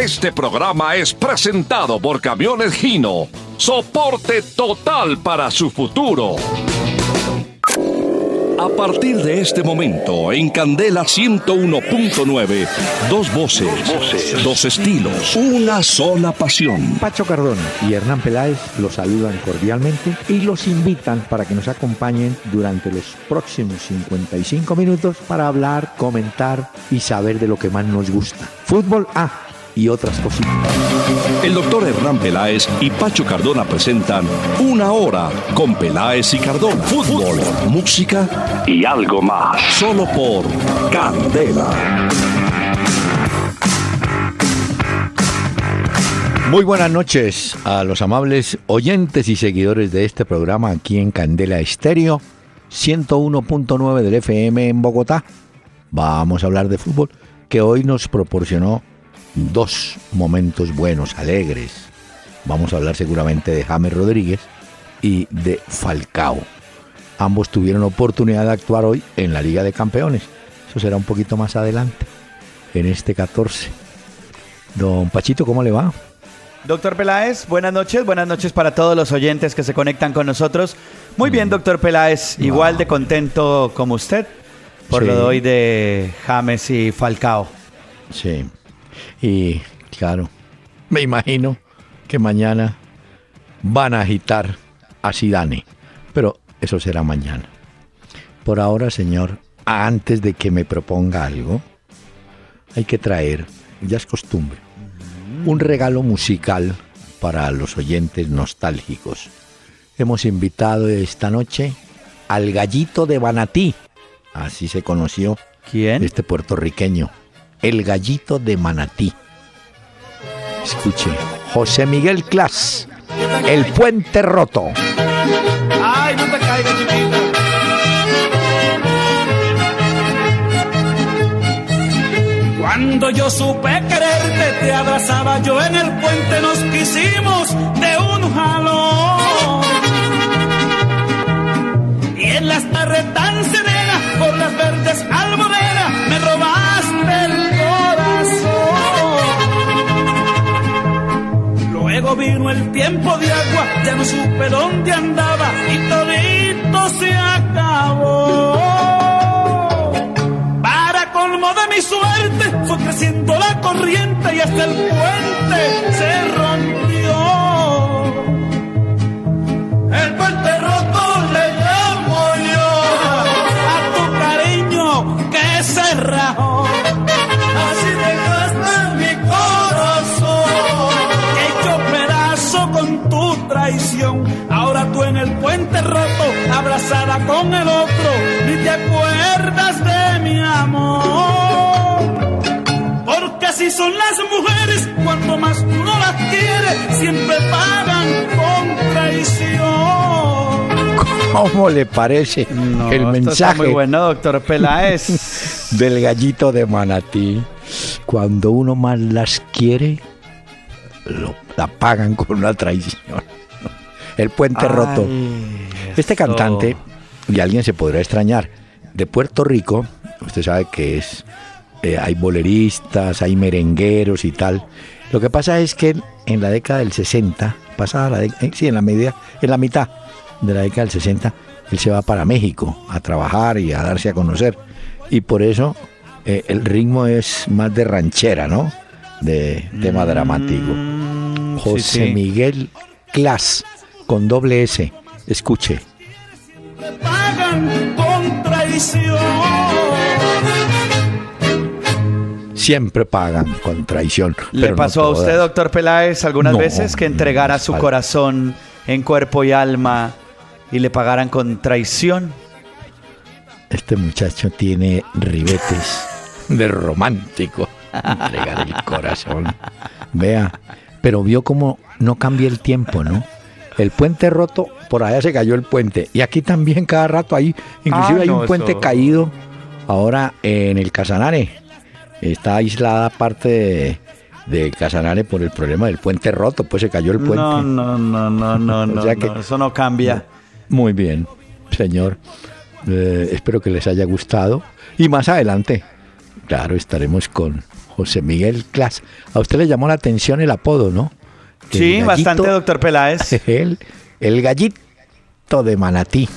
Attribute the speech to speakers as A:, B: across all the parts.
A: Este programa es presentado por Camiones Gino. Soporte total para su futuro. A partir de este momento, en Candela 101.9, dos voces, dos estilos, una sola pasión.
B: Pacho Cardona y Hernán Peláez los saludan cordialmente y los invitan para que nos acompañen durante los próximos 55 minutos para hablar, comentar y saber de lo que más nos gusta. Fútbol A y otras cositas.
A: El doctor Hernán Peláez y Pacho Cardona presentan Una Hora con Peláez y Cardona. Fútbol, música y algo más. Solo por Candela.
B: Muy buenas noches a los amables oyentes y seguidores de este programa aquí en Candela Estéreo 101.9 del FM en Bogotá. Vamos a hablar de fútbol que hoy nos proporcionó dos momentos buenos, alegres. Vamos a hablar seguramente de James Rodríguez y de Falcao. Ambos tuvieron oportunidad de actuar hoy en la Liga de Campeones. Eso será un poquito más adelante, en este 14. Don Pachito, ¿cómo le va?
C: Doctor Peláez, buenas noches, buenas noches para todos los oyentes que se conectan con nosotros. Muy bien, doctor Peláez, igual de contento como usted por
B: Sí.
C: lo de hoy de James y Falcao.
B: Sí. Y claro, me imagino que mañana van a agitar a Zidane, pero eso será mañana. Por ahora, señor, antes de que me proponga algo, hay que traer, ya es costumbre, un regalo musical para los oyentes nostálgicos. Hemos invitado esta noche al gallito de Banatí, así se conoció
C: ¿Quién?
B: este puertorriqueño, el gallito de Manatí. Escuche, José Miguel Clas, el puente roto.
C: Ay, no te caigas, chiquita.
D: Cuando yo supe quererte, te abrazaba yo en el puente, nos quisimos de un jalón. Y en las tardes tan serenas, por las verdes almoreras, Vino el tiempo de agua, ya no supe dónde andaba y todito se acabó. Para colmo de mi suerte, fue creciendo la corriente y hasta el puente se rompió. El puente roto le llamo yo a tu cariño que se rajó. Tú en el puente roto, abrazada con el otro, ni te acuerdas de mi amor. Porque así son las mujeres, cuanto más uno las quiere, siempre pagan con traición.
B: ¿Cómo le parece
C: No,
B: el
C: esto está
B: mensaje
C: muy bueno, doctor Peláez.
B: del gallito de Manatí? Cuando uno más las quiere, lo, la pagan con una traición. El puente roto. Este
C: esto-
B: cantante, y alguien se podrá extrañar, de Puerto Rico, usted sabe que es, eh, hay boleristas, hay merengueros y tal. Lo que pasa es que en la década del 60, pasada la década, sí, en la media, en la mitad de la década del 60, él se va para México a trabajar y a darse a conocer. Y por eso eh, el ritmo es más de ranchera, ¿no? De tema dramático.
C: Mm, sí,
B: José
C: sí.
B: Miguel Clas, con doble S. Escuche.
D: pagan con traición.
B: Siempre pagan con traición.
C: ¿Le
B: no
C: pasó a usted, doctor Peláez, algunas
B: No,
C: veces que entregara
B: no,
C: su
B: falta.
C: corazón en cuerpo y alma y le pagaran con traición?
B: Este muchacho tiene ribetes de romántico. Entregar el corazón. Vea, pero vio cómo no cambia el tiempo, ¿no? El puente roto, por allá se cayó el puente. Y aquí también cada rato hay, inclusive
C: Ah,
B: hay un puente
C: eso-
B: caído ahora en el Casanare. Está aislada parte de, de Casanare por el problema del puente roto, pues se cayó el puente.
C: No, no, no, no, no, no,
B: O sea que-
C: no, eso no cambia.
B: Muy bien, señor. Eh, espero que les haya gustado. Y más adelante, claro, estaremos con José Miguel Clas. A usted le llamó la atención el apodo, ¿no?
C: Sí,
B: gallito-
C: bastante, doctor Peláez.
B: El, el gallito de Manatí.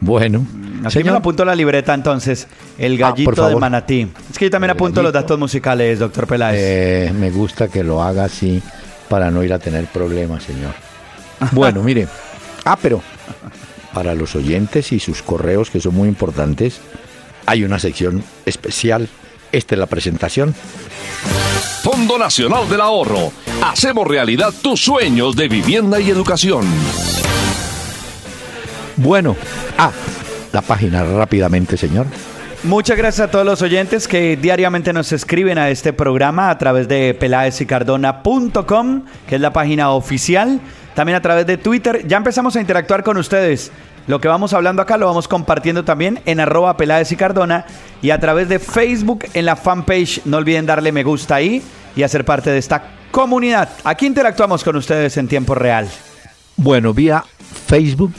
B: Bueno,
C: Aquí me lo apunto la libreta entonces. El
B: Ah,
C: gallito de manatí. Es que yo también
B: El
C: apunto los datos musicales, doctor Peláez.
B: eh, me gusta que lo haga así para no ir a tener problemas, señor. Bueno, mire. Ah, pero para los oyentes y sus correos, que son muy importantes, hay una sección especial. Esta es la presentación.
A: Fondo Nacional del Ahorro. Hacemos realidad tus sueños de vivienda y educación.
B: Bueno, ah, la página rápidamente, señor.
C: Muchas gracias a todos los oyentes que diariamente nos escriben a este programa a través de pelaesicardona.com, que es la página oficial. También a través de Twitter. Ya empezamos a interactuar con ustedes. Lo que vamos hablando acá lo vamos compartiendo también en arroba Peláez y Cardona y a través de Facebook en la fanpage. No olviden darle me gusta ahí y hacer parte de esta comunidad. Aquí interactuamos con ustedes en tiempo real.
B: Bueno, vía Facebook,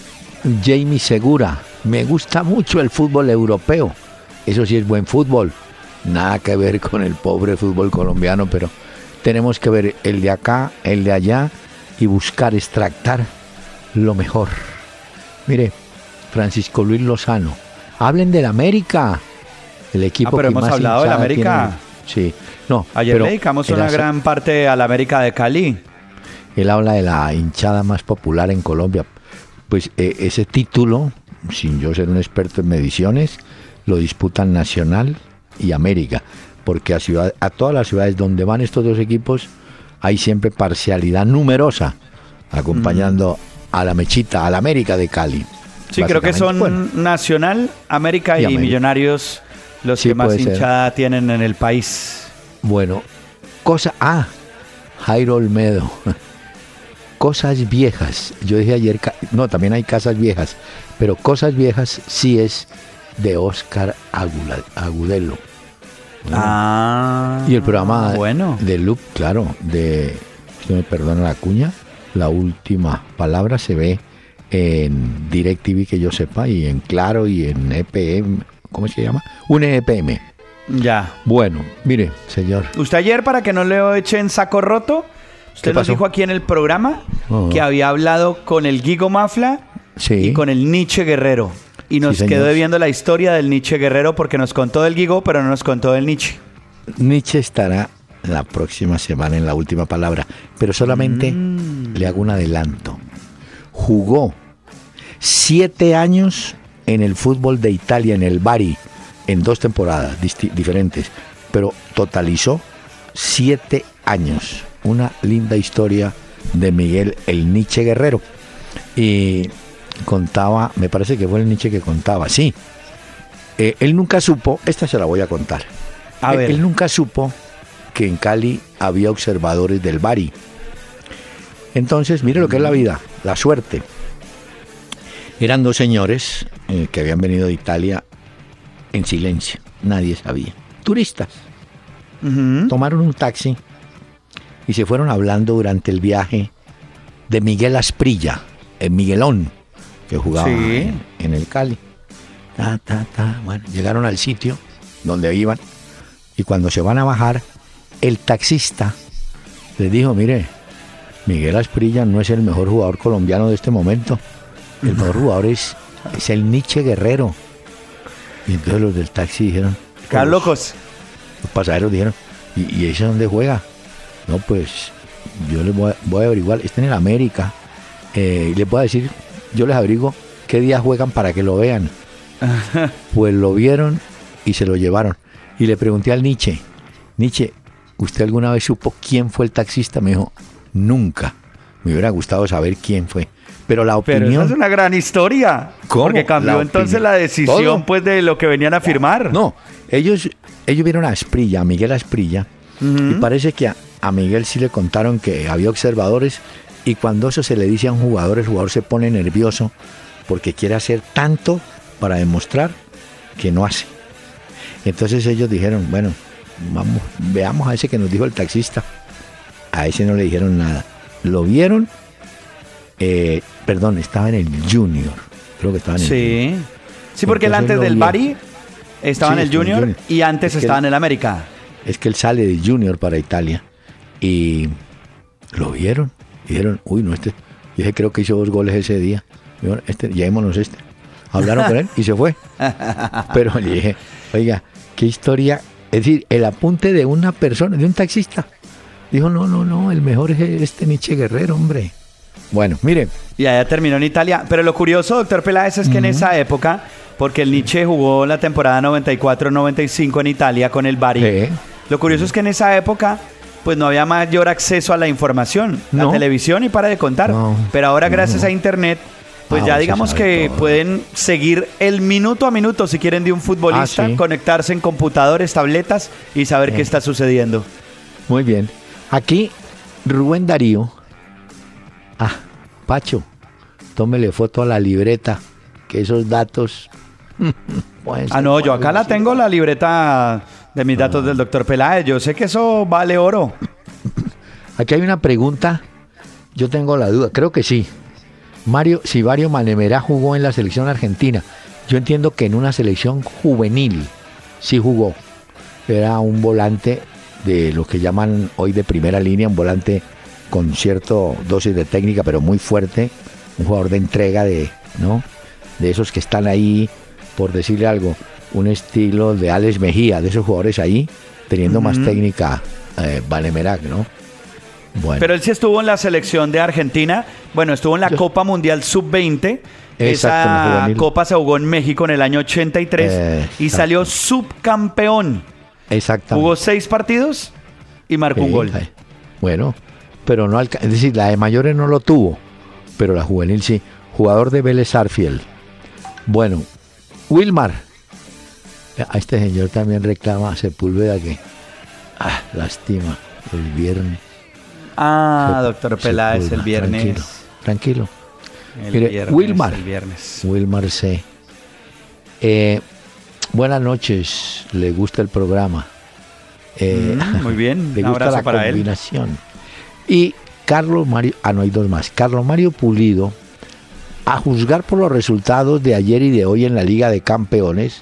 B: Jamie Segura. Me gusta mucho el fútbol europeo. Eso sí es buen fútbol. Nada que ver con el pobre fútbol colombiano, pero tenemos que ver el de acá, el de allá y buscar extractar lo mejor. Mire, Francisco Luis Lozano. Hablen del América. El equipo
C: Ah, pero
B: que
C: hemos
B: más
C: hablado del América.
B: tiene. Sí, no.
C: Ayer
B: pero
C: le dedicamos una
B: hace-
C: gran parte a la América de Cali.
B: él habla de la hinchada más popular en Colombia. Pues eh, ese título, sin yo ser un experto en mediciones, lo disputan Nacional y América, porque a, ciudad, a todas las ciudades donde van estos dos equipos hay siempre parcialidad numerosa, acompañando a la mechita, a la América de Cali.
C: Sí, creo que son
B: bueno,
C: Nacional, América
B: Y
C: y,
B: América.
C: Millonarios los
B: Sí,
C: que más
B: ser.
C: hinchada tienen en el país.
B: Bueno, cosa. Ah, Jairo Olmedo. Cosas viejas. Yo dije ayer. No, también hay casas viejas. Pero Cosas viejas sí es de Oscar Agula- Agudelo.
C: Ah.
B: Y el programa
C: Bueno.
B: de Loop, claro, de. Si me perdona la cuña, la última palabra se ve en DirecTV que yo sepa, y en Claro y en EPM. ¿Cómo se llama? Un EPM.
C: Ya.
B: Bueno, mire, señor.
C: Usted ayer, para que no le echen saco roto, usted
B: ¿Qué
C: nos dijo aquí en el programa
B: Ajá.
C: que había hablado con el Guigo Mafla
B: Sí.
C: y con el Nietzsche Guerrero. Y nos
B: Sí,
C: quedó debiendo la historia del Nietzsche Guerrero porque nos contó del Guigo, pero no nos contó del Nietzsche.
B: Nietzsche estará la próxima semana en la última palabra, pero solamente
C: Mm.
B: le hago un adelanto. Jugó siete años en el fútbol de Italia, en el Bari, en dos temporadas diferentes, pero totalizó siete años. Una linda historia de Miguel el Nietzsche Guerrero. Y contaba, me parece que fue el Nietzsche que contaba, sí. Eh, él nunca supo, esta se la voy a contar.
C: A
B: él,
C: ver.
B: él nunca supo que en Cali había observadores del Bari. Entonces, mire lo que es la vida, la suerte. Eran dos señores eh, que habían venido de Italia en silencio, nadie sabía. Turistas. Tomaron un taxi y se fueron hablando durante el viaje de Miguel Asprilla, el Miguelón, que jugaba
C: Sí.
B: en, en el Cali. Ta, ta, ta. Bueno, llegaron al sitio donde iban y cuando se van a bajar, el taxista les dijo, mire, Miguel Asprilla no es el mejor jugador colombiano de este momento. El mejor jugador es, es el Nietzsche Guerrero. Y entonces los del taxi dijeron,
C: Quedan
B: los-
C: locos.
B: los pasajeros dijeron, ¿y, y ese dónde juega? No, pues yo les voy a, voy a averiguar, está en el América. Eh, y les voy a decir, yo les abrigo qué día juegan para que lo vean. pues lo vieron y se lo llevaron. Y le pregunté al Nietzsche, Nietzsche, ¿usted alguna vez supo quién fue el taxista? Me dijo, nunca. Me hubiera gustado saber quién fue. Pero la
C: Pero
B: opinión...
C: esa es una gran historia.
B: ¿Cómo?
C: Porque cambió
B: La
C: entonces la decisión
B: Todo.
C: pues de lo que venían a firmar.
B: No, ellos, ellos vieron a Asprilla, a Miguel Asprilla, y parece que a, a Miguel sí le contaron que había observadores, y cuando eso se le dice a un jugador, el jugador se pone nervioso porque quiere hacer tanto para demostrar que no hace. Entonces ellos dijeron, bueno, vamos, veamos a ese que nos dijo el taxista. A ese no le dijeron nada. Lo vieron, eh, perdón, estaba en el Junior. Creo que estaba en el Junior.
C: Sí. Sí, porque él antes del. Bari estaba
B: Sí,
C: en el Junior
B: Junior.
C: y antes
B: Es
C: estaba
B: él-
C: en el América.
B: es que él sale de Junior para Italia y lo vieron. Dijeron, uy, no, este. Dije, creo que hizo dos goles ese día. Dijeron, este, llevémonos este. Hablaron con él y se fue. Pero le dije, oiga, qué historia. Es decir, el apunte de una persona, de un taxista. Dijo, no, no, no, el mejor es este Nietzsche Guerrero, hombre. Bueno, mire.
C: Y allá terminó en Italia. Pero lo curioso, doctor Peláez, es que en esa época, porque el Nietzsche jugó la temporada 94-95 en Italia con el Bari.
B: Sí.
C: Lo curioso es que en esa época, pues no había mayor acceso a la información, la
B: No.
C: televisión y para de contar.
B: No,
C: Pero ahora, gracias a Internet, pues
B: Ah,
C: ya digamos que
B: todo.
C: pueden seguir el minuto a minuto, si quieren, de un futbolista,
B: Ah, sí.
C: conectarse en computadores, tabletas y saber qué está sucediendo.
B: Muy bien. Aquí, Rubén Darío. Ah, Pacho, tómele foto a la libreta, que esos datos.
C: Ah, no, yo acá la tengo, la libreta de mis datos
B: Ah.
C: del doctor Peláez. Yo sé que eso vale oro.
B: Aquí hay una pregunta. Yo tengo la duda, creo que sí. Mario, si Mario Manemerá jugó en la selección argentina, yo entiendo que en una selección juvenil sí jugó. Era un volante de lo que llaman hoy de primera línea, un volante con cierto dosis de técnica, pero muy fuerte, un jugador de entrega de, ¿no? De esos que están ahí, por decirle algo, un estilo de Alex Mejía, de esos jugadores ahí, teniendo más técnica, eh, Vanemerac, ¿no? Bueno.
C: Pero él sí estuvo en la selección de Argentina. Bueno, estuvo en la
B: Yo-
C: Copa Mundial Sub-20.
B: Exacto, en la
C: Esa copa se jugó en México en el año 83 y salió subcampeón.
B: Exactamente.
C: Jugó seis partidos y marcó un gol.
B: Bueno, pero no es decir, la de mayores no lo tuvo, pero la juvenil sí. Jugador de Vélez Arfiel. Bueno, Wilmar. A este señor también reclama Sepúlveda que. Ah, lástima. El viernes.
C: Ah, doctor Peláez, el viernes.
B: Tranquilo. tranquilo.
C: El
B: Mire,
C: viernes,
B: Wilmar.
C: El viernes.
B: Wilmar C. Eh, buenas noches. Le gusta el programa. Eh,
C: Mm, muy bien,
B: Le gusta la
C: para él.
B: combinación. Y Carlos Mario, ah, no hay dos más. Carlos Mario Pulido, a juzgar por los resultados de ayer y de hoy en la Liga de Campeones,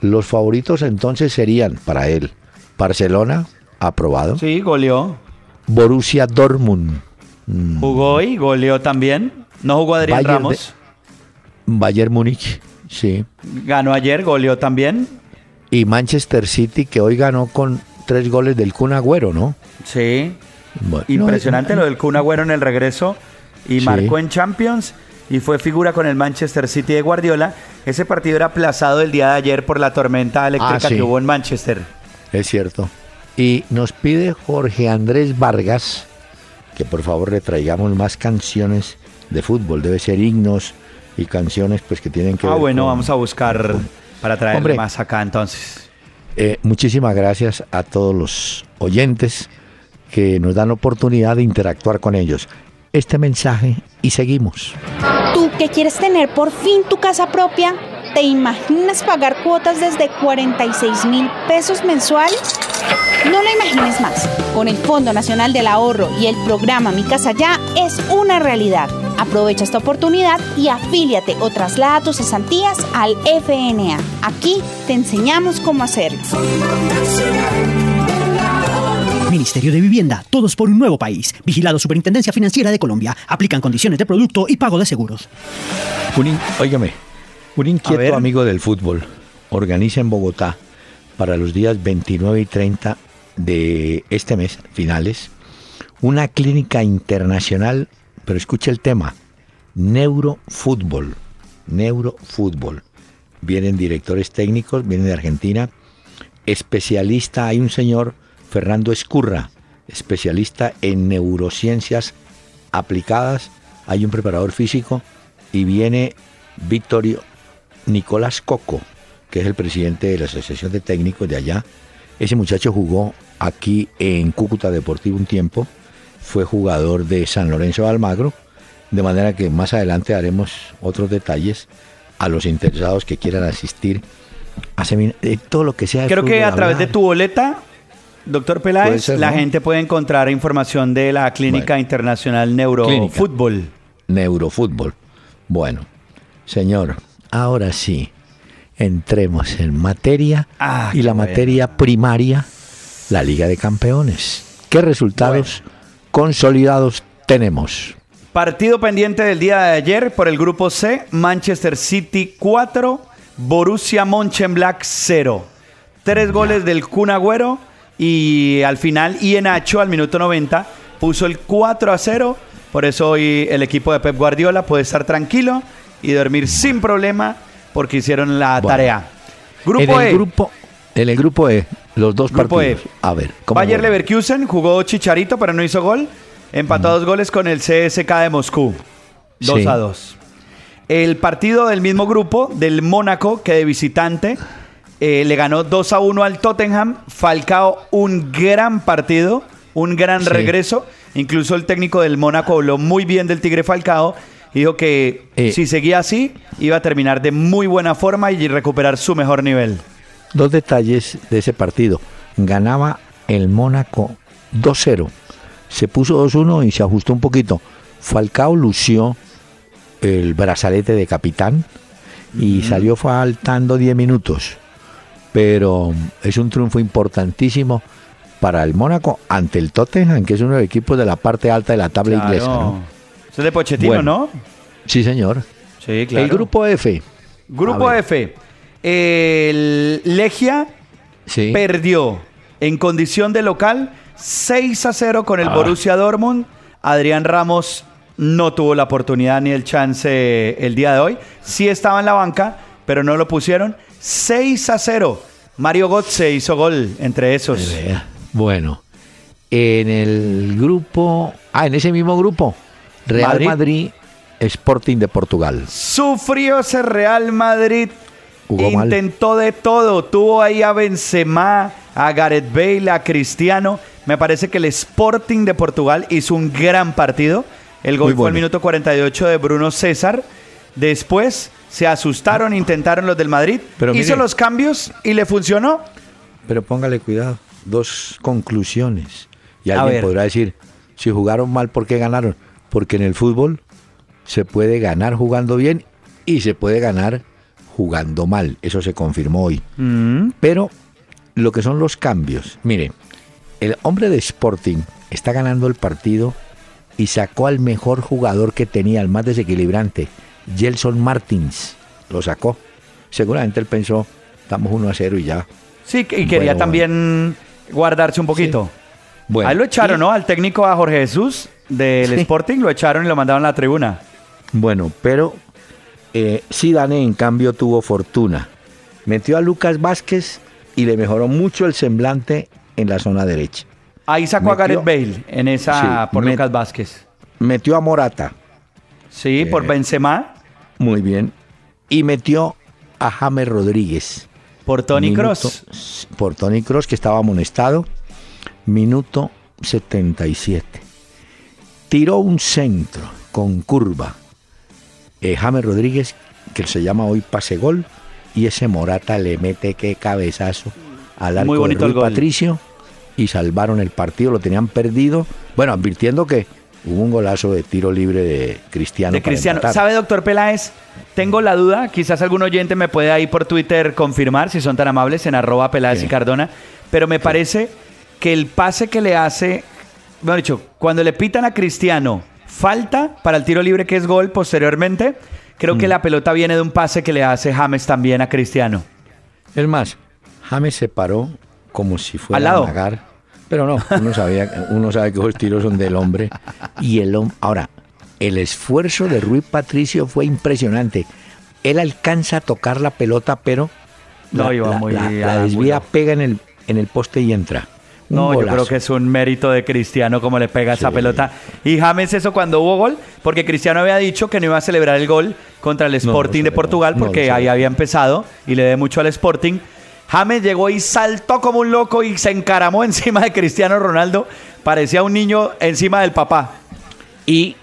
B: los favoritos entonces serían para él Barcelona, aprobado,
C: Sí, goleó.
B: Borussia Dortmund, mm,
C: Jugó y goleó también. No jugó Adrián
B: Bayern de-
C: Ramos.
B: Bayern Múnich, sí,
C: Ganó ayer, goleó también.
B: y Manchester City que hoy ganó con tres goles del Kun Agüero, ¿no?
C: Sí.
B: Bueno,
C: Impresionante
B: no,
C: lo del Kun Agüero en el regreso y
B: Sí.
C: marcó en Champions y fue figura con el Manchester City de Guardiola. Ese partido era aplazado el día de ayer por la tormenta eléctrica
B: Ah, sí.
C: que hubo en Manchester.
B: Es cierto. Y nos pide Jorge Andrés Vargas que por favor le traigamos más canciones de fútbol. Debe ser himnos y canciones pues que tienen que
C: Ah,
B: ver
C: bueno,
B: con-
C: vamos a buscar para traer
B: Hombre.
C: más acá entonces.
B: Eh, muchísimas gracias a todos los oyentes que nos dan oportunidad de interactuar con ellos. Este mensaje y seguimos.
E: ¿Tú que quieres tener por fin tu casa propia? ¿Te imaginas pagar cuotas desde 46 mil pesos mensuales? No lo imagines más. Con el Fondo Nacional del Ahorro y el programa Mi Casa Ya es una realidad. Aprovecha esta oportunidad y afíliate o traslada tus cesantías al FNA. Aquí te enseñamos cómo hacerlo.
F: Ministerio de Vivienda, todos por un nuevo país. Vigilado Superintendencia Financiera de Colombia. Aplican condiciones de producto y pago de seguros.
B: Un in- óigame, un inquieto amigo del fútbol. Organiza en Bogotá para los días 29 y 30 de este mes, finales, una clínica internacional, pero escuche el tema, neurofútbol, neurofútbol. Vienen directores técnicos, vienen de Argentina, especialista, hay un señor, Fernando Escurra, especialista en neurociencias aplicadas, hay un preparador físico y viene Victorio Nicolás Coco, que es el presidente de la Asociación de Técnicos de allá. Ese muchacho jugó aquí en Cúcuta Deportivo un tiempo, fue jugador de San Lorenzo de Almagro, de manera que más adelante haremos otros detalles a los interesados que quieran asistir a de todo lo que sea.
C: Creo que a través de tu boleta, doctor Peláez,
B: ser,
C: la
B: ¿no?
C: gente puede encontrar información de la Clínica
B: Bueno.
C: Internacional Neurofútbol.
B: Neurofútbol. Bueno, señor, ahora sí, entremos en materia.
C: Ah,
B: y la materia primaria la Liga de Campeones. ¿Qué resultados consolidados tenemos?
C: Partido pendiente del día de ayer por el grupo C, Manchester City 4, Borussia Mönchengladbach 0. Tres goles del Kun Agüero y al final Ienacho al minuto 90 puso el 4 a 0. Por eso hoy el equipo de Pep Guardiola puede estar tranquilo y dormir sin problema porque hicieron la
B: Bueno.
C: tarea. Grupo
B: en el
C: E.
B: grupo, en el grupo E, los dos
C: Grupo
B: partidos.
C: E.
B: A ver, ¿cómo
C: Bayer? Leverkusen jugó Chicharito, pero no hizo gol. Empató dos goles con el CSK de Moscú. 2
B: Sí.
C: a 2. El partido del mismo grupo, del Mónaco, que de visitante, eh, le ganó 2 a 1 al Tottenham. Falcao, un gran partido, un gran
B: Sí.
C: regreso. Incluso el técnico del Mónaco habló muy bien del Tigre Falcao. Y Dijo que
B: Eh.
C: si seguía así, iba a terminar de muy buena forma y recuperar su mejor nivel.
B: Dos detalles de ese partido. Ganaba el Mónaco 2-0. Se puso 2-1 y se ajustó un poquito. Falcao lució el brazalete de capitán y salió faltando 10 minutos. Pero es un triunfo importantísimo para el Mónaco ante el Tottenham, que es uno de los equipos de la parte alta de la tabla
C: Claro.
B: inglesa. ¿no?
C: De Pochettino,
B: Bueno.
C: ¿no?
B: Sí, señor.
C: Sí,
B: El grupo F.
C: Grupo. F. El Legia
B: Sí.
C: perdió en condición de local 6 a 0 con el
B: Ah.
C: Borussia Dortmund. Adrián Ramos no tuvo la oportunidad ni el chance el día de hoy. Sí estaba en la banca, pero no lo pusieron. 6 a 0. Mario Götze hizo gol entre esos.
B: Bueno, en el grupo, ah, en ese mismo grupo, Real
C: Madrid.
B: Madrid, Sporting de Portugal.
C: Sufrió ese Real Madrid.
B: Jugó mal.
C: Intentó de todo. Tuvo ahí a Benzema, a Gareth Bale, a Cristiano. Me parece que el Sporting de Portugal hizo un gran partido. El gol
B: Muy
C: fue al
B: bueno.
C: minuto 48 de Bruno César. Después se asustaron, intentaron los del Madrid.
B: Pero
C: hizo
B: mire.
C: los cambios y le funcionó.
B: Pero póngale cuidado, dos conclusiones. Y
C: A
B: alguien
C: ver.
B: podrá decir, si jugaron mal, ¿por qué ganaron? Porque en el fútbol se puede ganar jugando bien y se puede ganar jugando mal. Eso se confirmó hoy.
C: Mm,
B: Pero lo que son los cambios, mire, el hombre de Sporting está ganando el partido y sacó al mejor jugador que tenía, el más desequilibrante, Gelson Martins. Lo sacó. Seguramente él pensó, estamos 1 a 0 y ya.
C: Sí, y quería
B: Bueno,
C: también guardarse un poquito.
B: Bueno,
C: Ahí lo echaron,
B: y-
C: ¿no? Al técnico a Jorge Jesús del
B: Sí.
C: Sporting lo echaron y lo mandaron a la tribuna.
B: Bueno, pero eh, Zidane en cambio tuvo fortuna. Metió a Lucas Vázquez y le mejoró mucho el semblante en la zona derecha.
C: Ahí sacó a Gareth Bale en esa
B: Sí,
C: por
B: met-
C: Lucas Vázquez.
B: Metió a Morata,
C: Sí, por
B: Eh.
C: Benzema,
B: muy bien, y metió a James Rodríguez.
C: por Tony
B: Minuto-
C: Cross.
B: Por Tony Cross, que estaba amonestado. Minuto 77. Tiró un centro con curva. Eh, James Rodríguez, que se llama hoy pase gol. Y ese Morata le mete qué cabezazo al arco
C: Muy bonito
B: de
C: el
B: Rui
C: gol.
B: Patricio. Y salvaron el partido, lo tenían perdido. Bueno, advirtiendo que hubo un golazo de tiro libre de Cristiano.
C: De Cristiano.
B: empatar.
C: ¿Sabe, doctor Peláez? Tengo la duda, quizás algún oyente me puede ahí por Twitter confirmar, si son tan amables, en arroba Peláez
B: Sí.
C: y Cardona, pero me parece que el pase que le hace, mejor dicho, cuando le pitan a Cristiano, falta para el tiro libre que es gol posteriormente, creo
B: Mm.
C: que la pelota viene de un pase que le hace James también a Cristiano.
B: Es más, James se paró como si fuera
C: Al lado.
B: a amagar. Pero no, uno, sabía, uno sabe que esos tiros son del hombre. Y el hom- Ahora, el esfuerzo de Rui Patricio fue impresionante. Él alcanza a tocar la pelota, pero
C: No,
B: la,
C: iba
B: la-
C: muy
B: la-
C: al
B: la desvía, pega en el, en el poste y entra.
C: No, yo creo que es un mérito de Cristiano como le pega esa pelota. Y James eso cuando hubo gol, porque Cristiano había dicho que no iba a celebrar el gol contra el
B: No, no
C: Sporting de Portugal
B: no
C: porque ahí
B: celebró.
C: había empezado y le dé mucho al Sporting. James llegó y saltó como un loco y se encaramó encima de Cristiano Ronaldo. Parecía un niño encima del papá.
B: Y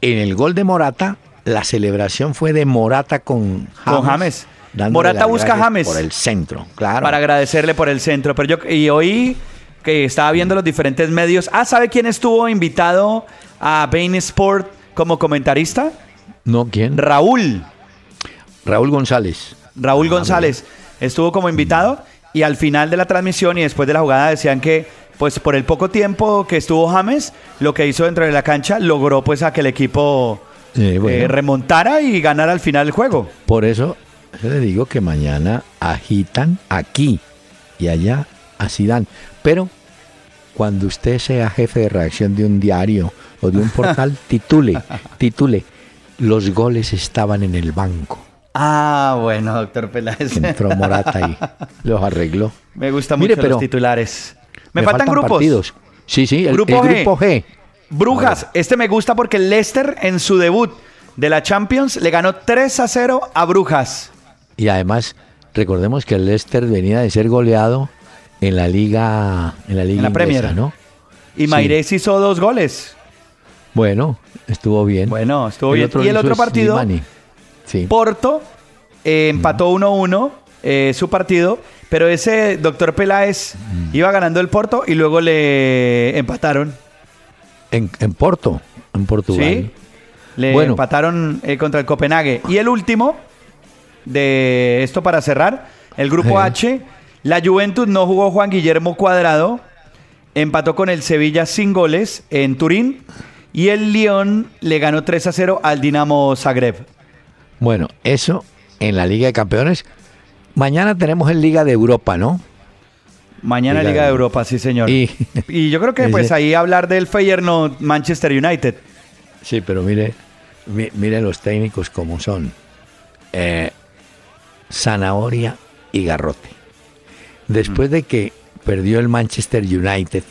B: en el gol de Morata, la celebración fue de Morata con James.
C: Con James. Morata busca a James.
B: Por el centro, claro.
C: Para agradecerle por el centro. Pero yo, y hoy que estaba viendo los diferentes medios. Ah, ¿sabe quién estuvo invitado a Bain Sport como comentarista?
B: ¿No quién?
C: Raúl.
B: Raúl González.
C: Raúl
B: Ah,
C: González estuvo como invitado y al final de la transmisión y después de la jugada decían que pues por el poco tiempo que estuvo James, lo que hizo dentro de la cancha logró pues a que el equipo
B: bueno.
C: eh, remontara y ganara al final el juego.
B: Por eso le digo que mañana agitan aquí y allá así dan. Pero cuando usted sea jefe de redacción de un diario o de un portal, titule, titule, los goles estaban en el banco.
C: Ah, bueno, doctor Peláez.
B: Entró Morata y los arregló.
C: Me gustan
B: Mire,
C: mucho
B: pero
C: los titulares. Me, faltan, grupos.
B: partidos. Sí, sí, el
C: Grupo
B: el
C: G.
B: grupo G.
C: Brujas, este me gusta porque el Leicester en su debut de la Champions le ganó 3 a 0 a Brujas.
B: Y además, recordemos que el Leicester venía de ser goleado en la liga en la liga
C: En la
B: inglesa,
C: Premier.
B: ¿no?
C: Y
B: Sí.
C: Mairés hizo dos goles.
B: Bueno, estuvo bien.
C: Bueno, estuvo bien. y el otro partido.
B: Sí.
C: Porto eh, empató 1-1 eh, su partido, pero ese doctor Peláez
B: Mm.
C: iba ganando el Porto y luego le empataron.
B: En, en Porto, en Portugal.
C: ¿Sí? Le
B: Bueno.
C: empataron eh, contra el Copenhague. Y el último, de esto para cerrar, el grupo. H, la Juventus no jugó Juan Guillermo Cuadrado, empató con el Sevilla sin goles en Turín y el Lyon le ganó 3 a 0 al Dinamo Zagreb.
B: Bueno, eso en la Liga de Campeones. Mañana tenemos en Liga de Europa, ¿no?
C: Mañana
B: Liga
C: Liga de Europa, sí señor.
B: Y-
C: Y, yo creo que pues ahí hablar del Feyenoord Manchester United.
B: Sí, pero mire, mi- mire los técnicos como son. Eh, zanahoria y garrote. Después de que perdió el Manchester United,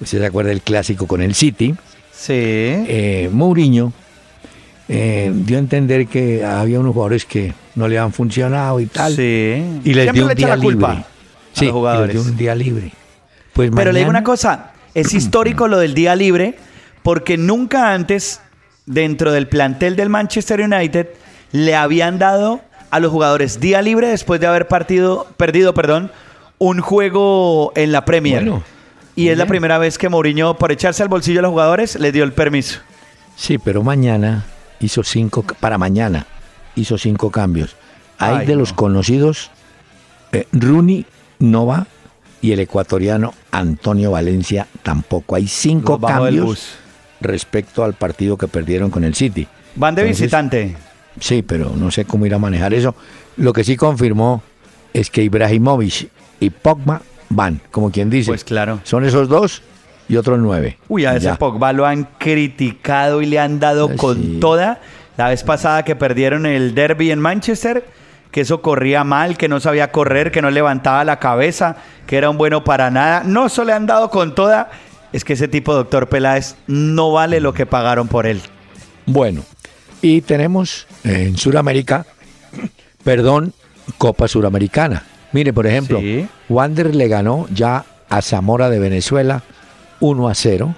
B: usted se acuerda del clásico con el City,
C: Sí.
B: eh, Mourinho eh, dio a entender que había unos jugadores que no le habían funcionado y tal.
C: Sí.
B: Y les
C: Siempre
B: dio un
C: le
B: día
C: culpa
B: libre.
C: a
B: Sí, y
C: jugadores.
B: les dio un día libre. Pues
C: Pero le digo una cosa, es histórico lo del día libre porque nunca antes dentro del plantel del Manchester United le habían dado a los jugadores día libre después de haber partido, perdido perdón, un juego en la Premier.
B: Bueno,
C: y es la primera vez que Mourinho, por echarse al bolsillo a los jugadores, les dio el permiso.
B: Sí, pero mañana hizo cinco, para mañana hizo cinco cambios. Hay
C: Ay,
B: de
C: no.
B: los conocidos, eh, Rooney no va y el ecuatoriano Antonio Valencia tampoco. Hay cinco cambios respecto al partido que perdieron con el City.
C: Van de
B: Entonces,
C: visitante.
B: Sí, pero no sé cómo ir a manejar eso. Lo que sí confirmó es que Ibrahimovic y Pogba van, como quien dice.
C: Pues claro.
B: Son esos dos y otros nueve.
C: Uy, a ese
B: Ya.
C: Pogba lo han criticado y le han dado con toda. La vez pasada que perdieron el derby en Manchester, que eso corría mal, que no sabía correr, que no levantaba la cabeza, que era un bueno para nada. No, eso le han dado con toda. Es que ese tipo, doctor Peláez, no vale lo que pagaron por él.
B: Bueno, y tenemos en Sudamérica, perdón, Copa Suramericana. Mire, por ejemplo,
C: Sí.
B: Wander le ganó ya a Zamora de Venezuela 1 a 0.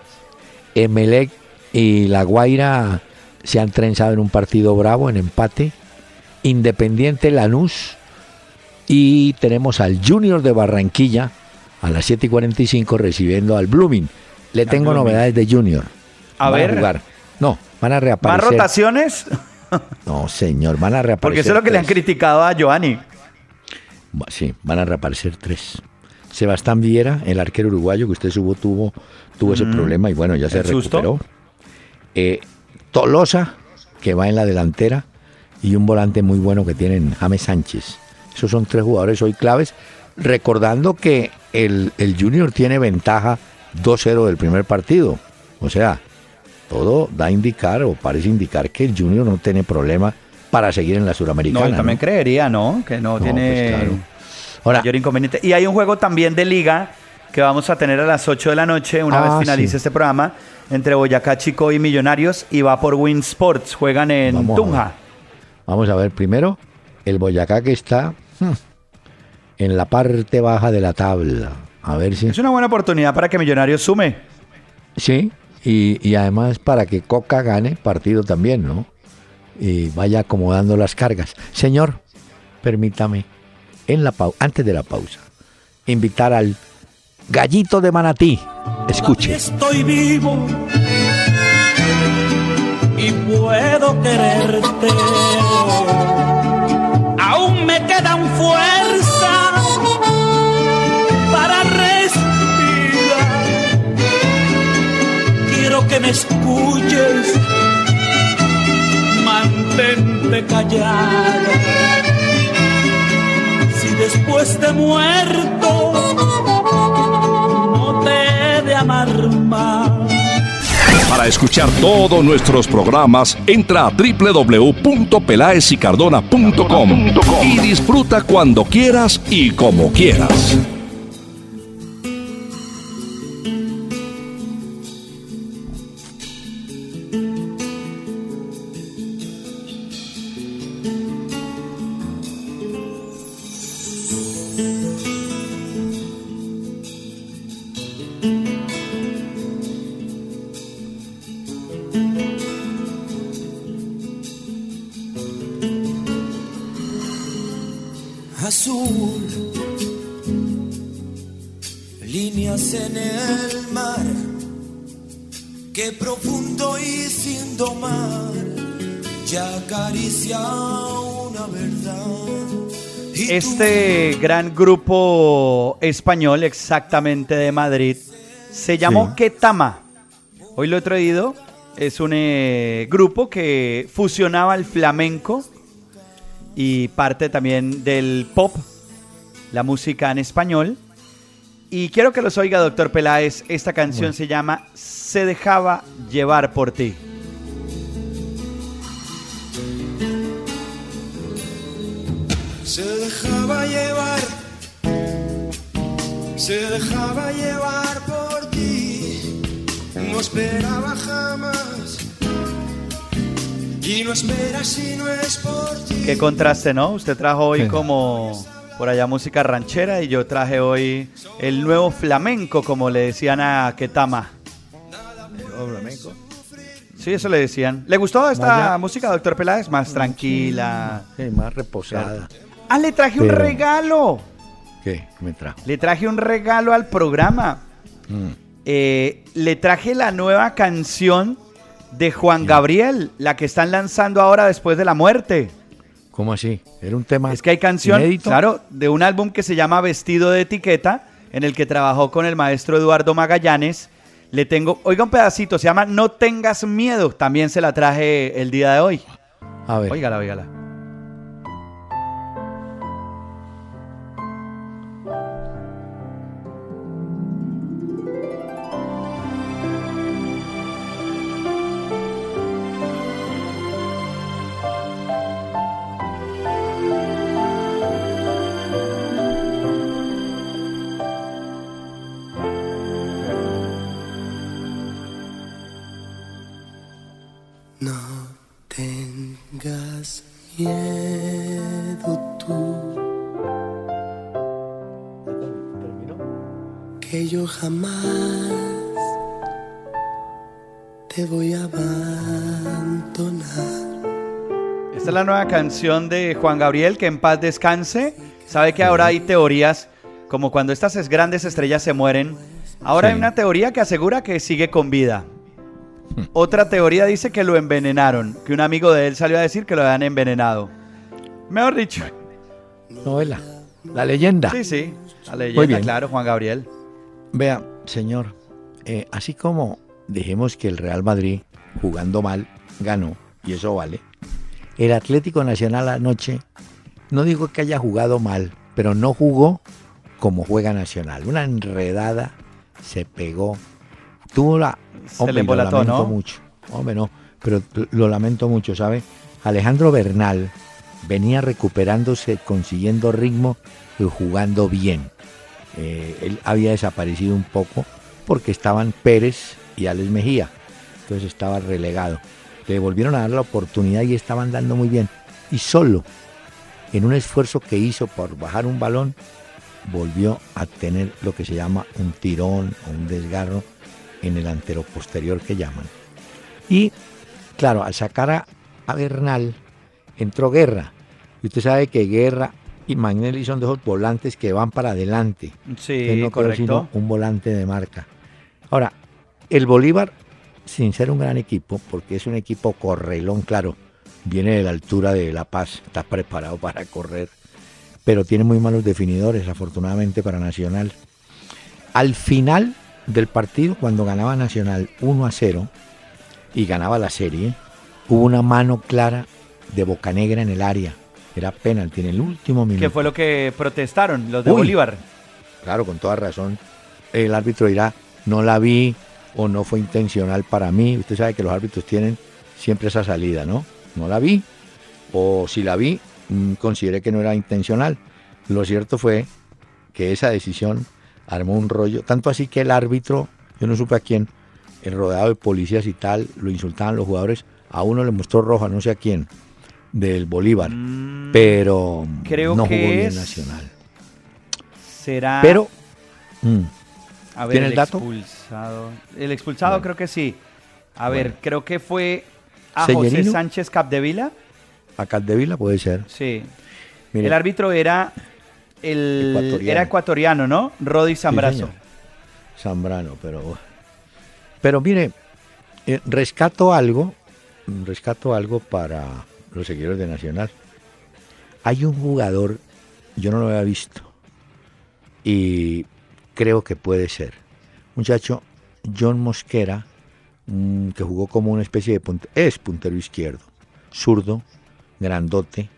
B: Emelec y La Guaira se han trenzado en un partido bravo, en empate. Independiente Lanús. Y tenemos al Junior de Barranquilla a las 7 y 45 recibiendo al Blooming. Le tengo
C: Blooming.
B: novedades de Junior.
C: A
B: Van
C: ver.
B: jugar. No, van a
C: ¿Más
B: reaparecer.
C: rotaciones?
B: No, señor, van a reaparecer.
C: Porque eso es lo que le han criticado a Giovanni.
B: Sí, van a reaparecer tres. Sebastián Viera, el arquero uruguayo que usted subo, tuvo, tuvo ese problema y bueno, ya se recuperó. Eh, Tolosa, que va en la delantera, y un volante muy bueno que tienen James Sánchez. Esos son tres jugadores hoy claves. Recordando que el, el Junior tiene ventaja 2-0 del primer partido. O sea, todo da a indicar o parece indicar que el Junior no tiene problema para seguir en la
C: No,
B: Suramericana.
C: yo también
B: ¿no?
C: creería, ¿no? Que no,
B: No,
C: tiene
B: pues, claro. Ahora,
C: mayor inconveniente. Y hay un juego también de liga que vamos a tener a las 8 de la noche, una
B: Ah,
C: vez finalice
B: sí.
C: este programa, entre Boyacá Chico y Millonarios, y va por Win Sports. Juegan en
B: Vamos a
C: Tunja.
B: Vamos a ver primero el Boyacá que está hmm, en la parte baja de la tabla. A ver si.
C: Es una buena oportunidad para que Millonarios sume.
B: Sí, y, y además para que Coca gane partido también, ¿no? y vaya acomodando las cargas. Señor, permítame, en la pau antes de la pausa, invitar al gallito de Manatí. Escuche.
D: Estoy vivo y puedo quererte. Aún me quedan fuerzas para respirar. Quiero que me escuches callada. Si después de muerto no te he de amar más.
A: Para escuchar todos nuestros programas, entra a www.pelaesicardona.com y disfruta cuando quieras y como quieras.
C: Gran grupo español, exactamente de Madrid, se llamó
B: Sí.
C: Ketama. Hoy lo he traído. Es un eh, grupo que fusionaba el flamenco y parte también del pop, la música en español. Y quiero que los oiga, doctor Peláez. Esta canción se llama Se dejaba llevar por ti.
G: Se dejaba llevar, se dejaba llevar por ti, no esperaba jamás y no espera si no es por ti.
C: Qué contraste, ¿no? Usted trajo hoy
B: Sí.
C: como por allá música ranchera y yo traje hoy el nuevo flamenco, como le decían a Ketama. Sí, eso le decían. ¿Le gustó esta
B: Vaya.
C: música, doctor Peláez? Más tranquila.
B: Sí, más reposada.
C: Ah, le traje un
B: Pero-
C: regalo.
B: ¿Qué me trajo?
C: Le traje un regalo al programa.
B: Mm.
C: Eh, le traje la nueva canción de Juan Gabriel, la que están lanzando ahora después de la muerte.
B: ¿Cómo así? ¿Era un tema
C: Es que hay canción,
B: inédito?
C: claro, de un álbum que se llama Vestido de Etiqueta, en el que trabajó con el maestro Eduardo Magallanes. Le tengo, oiga un pedacito, se llama No tengas miedo, también se la traje el día de hoy.
B: A ver.
C: Óigala, óigala.
G: Miedo tú, que yo jamás te voy a abandonar.
C: Esta es la nueva canción de Juan Gabriel, que en paz descanse. Sabe que ahora hay teorías, como cuando estas es- grandes estrellas se mueren. Ahora
B: Sí.
C: hay una teoría que asegura que sigue con vida. Otra teoría dice que lo envenenaron, que un amigo de él salió a decir que lo habían envenenado. Mejor dicho.
B: Novela. La leyenda.
C: Sí, sí. La
B: Muy
C: leyenda,
B: bien.
C: claro, Juan Gabriel.
B: Vea, señor, eh, así como dejemos que el Real Madrid, jugando mal, ganó, y eso vale, el Atlético Nacional anoche, no digo que haya jugado mal, pero no jugó como juega Nacional. Una enredada, se pegó, tuvo la...
C: Se le
B: lo
C: embolató,
B: lamento
C: ¿no?
B: mucho. Hombre, no, pero lo lamento mucho, ¿sabe? Alejandro Bernal venía recuperándose, consiguiendo ritmo y jugando bien. Eh, él había desaparecido un poco porque estaban Pérez y Alex Mejía. Entonces estaba relegado. Le volvieron a dar la oportunidad y estaban dando muy bien. Y solo en un esfuerzo que hizo por bajar un balón, volvió a tener lo que se llama un tirón o un desgarro en el antero posterior que llaman. Y claro, al sacar a, a Bernal, entró Guerra. Y usted sabe que Guerra y Magnelli son de esos volantes que van para adelante.
C: Sí,
B: no
C: correcto.
B: sino un volante de marca. Ahora, el Bolívar, sin ser un gran equipo, porque es un equipo correlón, claro, viene de la altura de La Paz, está preparado para correr, pero tiene muy malos definidores, afortunadamente para Nacional. Al final, del partido cuando ganaba Nacional 1 a 0 y ganaba la serie, hubo una mano clara de Bocanegra en el área. Era penalti en el último minuto.
C: ¿Qué fue lo que protestaron los de
B: Uy.
C: Bolívar?
B: Claro, con toda razón. El árbitro dirá, no la vi o no fue intencional para mí. Usted sabe que los árbitros tienen siempre esa salida, ¿no? No la vi o si la vi, mm, consideré que no era intencional. Lo cierto fue que esa decisión armó un rollo, tanto así que el árbitro, yo no supe a quién, el rodeado de policías y tal, lo insultaban los jugadores, a uno le mostró roja, no sé a quién, del Bolívar,
C: Mm,
B: pero
C: creo
B: no
C: que
B: jugó bien
C: es-
B: Nacional.
C: Será.
B: Pero, mm,
C: A ver,
B: ¿Tiene el
C: el
B: dato?
C: expulsado. El expulsado
B: Bueno.
C: creo que sí. A ver, creo que fue a José. Sánchez Capdevila.
B: a Caldevila puede ser.
C: Sí.
B: Mire,
C: El árbitro era el
B: Ecuatoriano.
C: era ecuatoriano, ¿no? Rodi
B: sí,
C: Zambrazo.
B: señor. Zambrano, pero pero mire, eh, rescato algo, rescato algo para los seguidores de Nacional. Hay un jugador, yo no lo había visto, y creo que puede ser. Muchacho, John Mosquera, mm, que jugó como una especie de puntero, es puntero izquierdo, zurdo, grandote.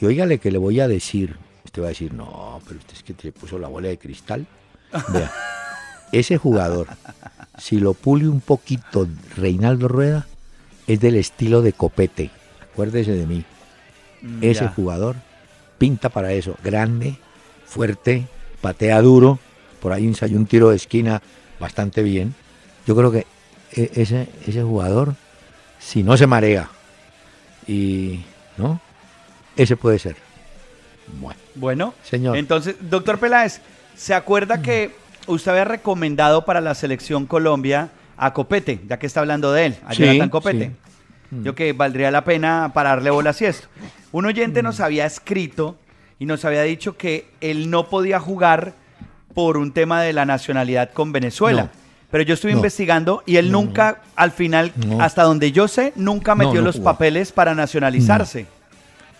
B: Y óigale que le voy a decir, usted va a decir, no, pero usted es que te puso la bola de cristal. Vea, ese jugador, si lo pule un poquito Reinaldo Rueda, es del estilo de Copete. Acuérdese de mí.
C: Mm,
B: Ese jugador pinta para eso. Grande, fuerte, patea duro. Por ahí ensayó un tiro de esquina bastante bien. Yo creo que e- ese, ese jugador, si no se marea, y no, ese puede ser. Bueno,
C: Bueno,
B: Señor.
C: Entonces, doctor Peláez, ¿se acuerda que usted había recomendado para la selección Colombia a Copete, ya que está hablando de él, a
B: Sí,
C: Jonathan Copete?
B: sí. Mm.
C: Yo que valdría la pena pararle bolas y esto. Un oyente
B: Mm.
C: nos había escrito y nos había dicho que él no podía jugar por un tema de la nacionalidad con Venezuela.
B: No.
C: Pero yo estuve
B: No.
C: investigando y él nunca, al final,
B: No.
C: hasta donde yo sé, nunca metió
B: no
C: los
B: jugó.
C: papeles para nacionalizarse.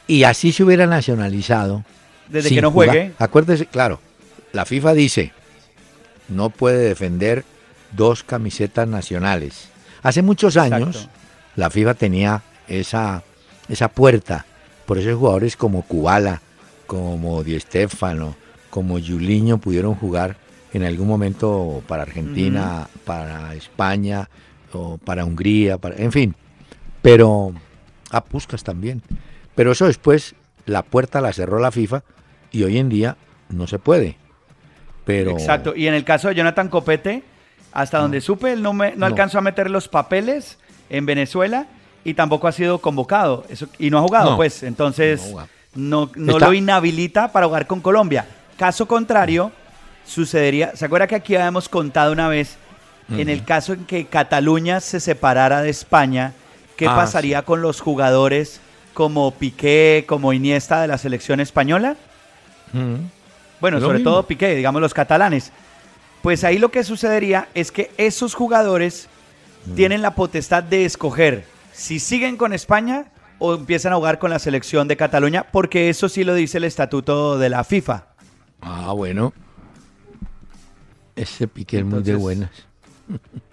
B: Y así se hubiera nacionalizado.
C: Desde que no
B: jugar.
C: juegue.
B: Acuérdese, claro, la FIFA dice, no puede defender dos camisetas nacionales. Hace muchos años
C: Exacto.
B: la FIFA tenía esa, esa puerta. Por eso jugadores como Kubala, como Di Stéfano, como Juliño pudieron jugar en algún momento para Argentina, para España, o para Hungría, para, en fin. Pero a Puskas también. Pero eso después la puerta la cerró la FIFA y hoy en día no se puede. Pero
C: Exacto. Y en el caso de Jonathan Copete, hasta donde supe, él no, me- no
B: No.
C: alcanzó a meter los papeles en Venezuela y tampoco ha sido convocado. Eso, y no ha jugado, pues. Entonces,
B: No Está-
C: lo inhabilita para jugar con Colombia. Caso contrario, sucedería. ¿Se acuerda que aquí habíamos contado una vez, en el caso en que Cataluña se separara de España, qué
B: Ah,
C: pasaría con los jugadores como Piqué, como Iniesta de la selección española?
B: Mm.
C: Bueno, sobre
B: mismo.
C: todo Piqué, digamos los catalanes. Pues ahí lo que sucedería es que esos jugadores
B: Mm.
C: tienen la potestad de escoger si siguen con España o empiezan a jugar con la selección de Cataluña, porque eso sí lo dice el estatuto de la FIFA.
B: Ah, bueno. Ese pique es muy de buenas.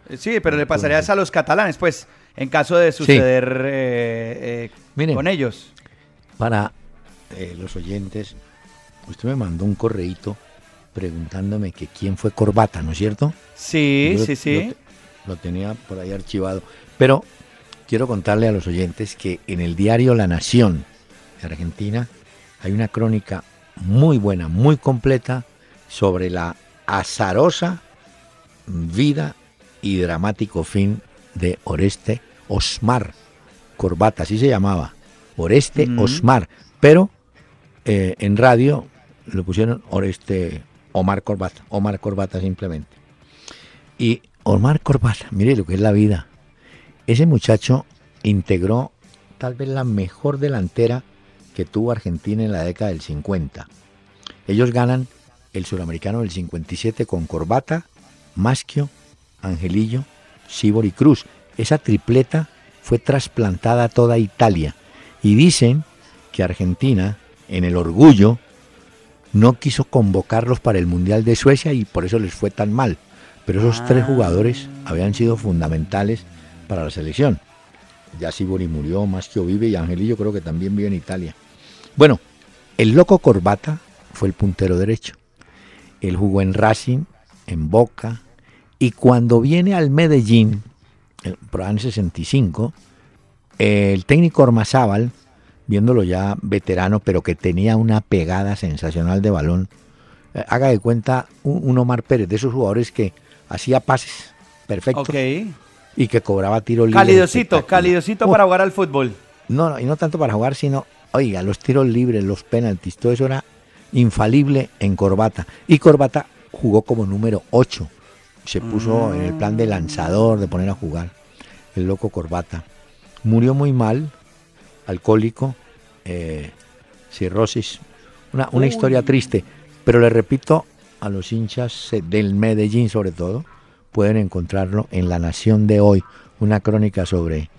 C: Eh, Sí, pero le pasaría eso a los catalanes, pues, en caso de suceder eh, eh, con ellos.
B: Para eh, los oyentes, usted me mandó un correíto preguntándome que quién fue Corbata, ¿no es cierto?
C: Sí,
B: Yo lo-
C: sí, sí.
B: Lo, lo tenía por ahí archivado. Pero quiero contarle a los oyentes que en el diario La Nación de Argentina hay una crónica muy buena, muy completa sobre la azarosa vida y dramático fin de Oreste Osmar Corbata, así se llamaba. Oreste
C: Mm.
B: Osmar. Pero eh, en radio le pusieron Oreste Omar Corbata, Omar Corbata simplemente. Y Omar Corbata, mire lo que es la vida. Ese muchacho integró tal vez la mejor delantera que tuvo Argentina en la década del 50. Ellos ganan el suramericano del 57 con Corbata, Maschio, Angelillo, Sibor y Cruz. Esa tripleta fue trasplantada a toda Italia. Y dicen que Argentina, en el orgullo, no quiso convocarlos para el Mundial de Suecia y por eso les fue tan mal. Pero esos tres jugadores habían sido fundamentales para la selección. Ya Sibori murió, Mastio vive y Angelillo creo que también vive en Italia. Bueno, el loco Corbata fue el puntero derecho. Él jugó en Racing, en Boca, y cuando viene al Medellín, el, en 65, el técnico Ormazábal, viéndolo ya veterano, pero que tenía una pegada sensacional de balón, eh, haga de cuenta un, Omar Pérez, de esos jugadores que hacía pases perfectos y que cobraba tiro libre.
C: Calidosito, calidosito para jugar al fútbol.
B: No, no, y no tanto para jugar, sino, oiga, los tiros libres, los penaltis, todo eso era infalible en Corbata. Y Corbata jugó como número 8. Se puso en el plan de lanzador, de poner a jugar. El loco Corbata. Murió muy mal, alcohólico, eh, cirrosis. Una, una historia triste. Pero le repito a los hinchas eh, del Medellín, sobre todo, pueden encontrarlo en La Nación de hoy. Una crónica sobre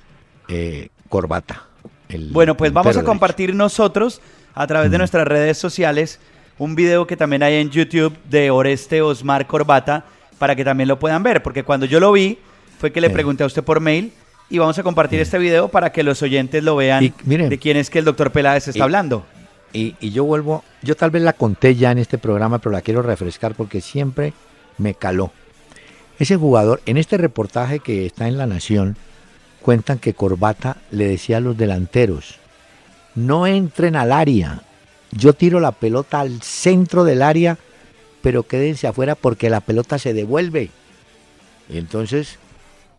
B: eh, Corbata. el
C: Bueno, pues vamos a
B: derecho.
C: compartir nosotros a través de nuestras redes sociales un video que también hay en YouTube de Oreste Osmar Corbata para que también lo puedan ver, porque cuando yo lo vi fue que le pregunté a usted por mail y vamos a compartir este video para que los oyentes lo vean
B: Y, miren,
C: de quién es que el doctor Peláez está
B: y-
C: hablando.
B: Y, y yo vuelvo, yo tal vez la conté ya en este programa, pero la quiero refrescar porque siempre me caló. Ese jugador, en este reportaje que está en La Nación, cuentan que Corbata le decía a los delanteros, no entren al área, yo tiro la pelota al centro del área, pero quédense afuera porque la pelota se devuelve. Y entonces,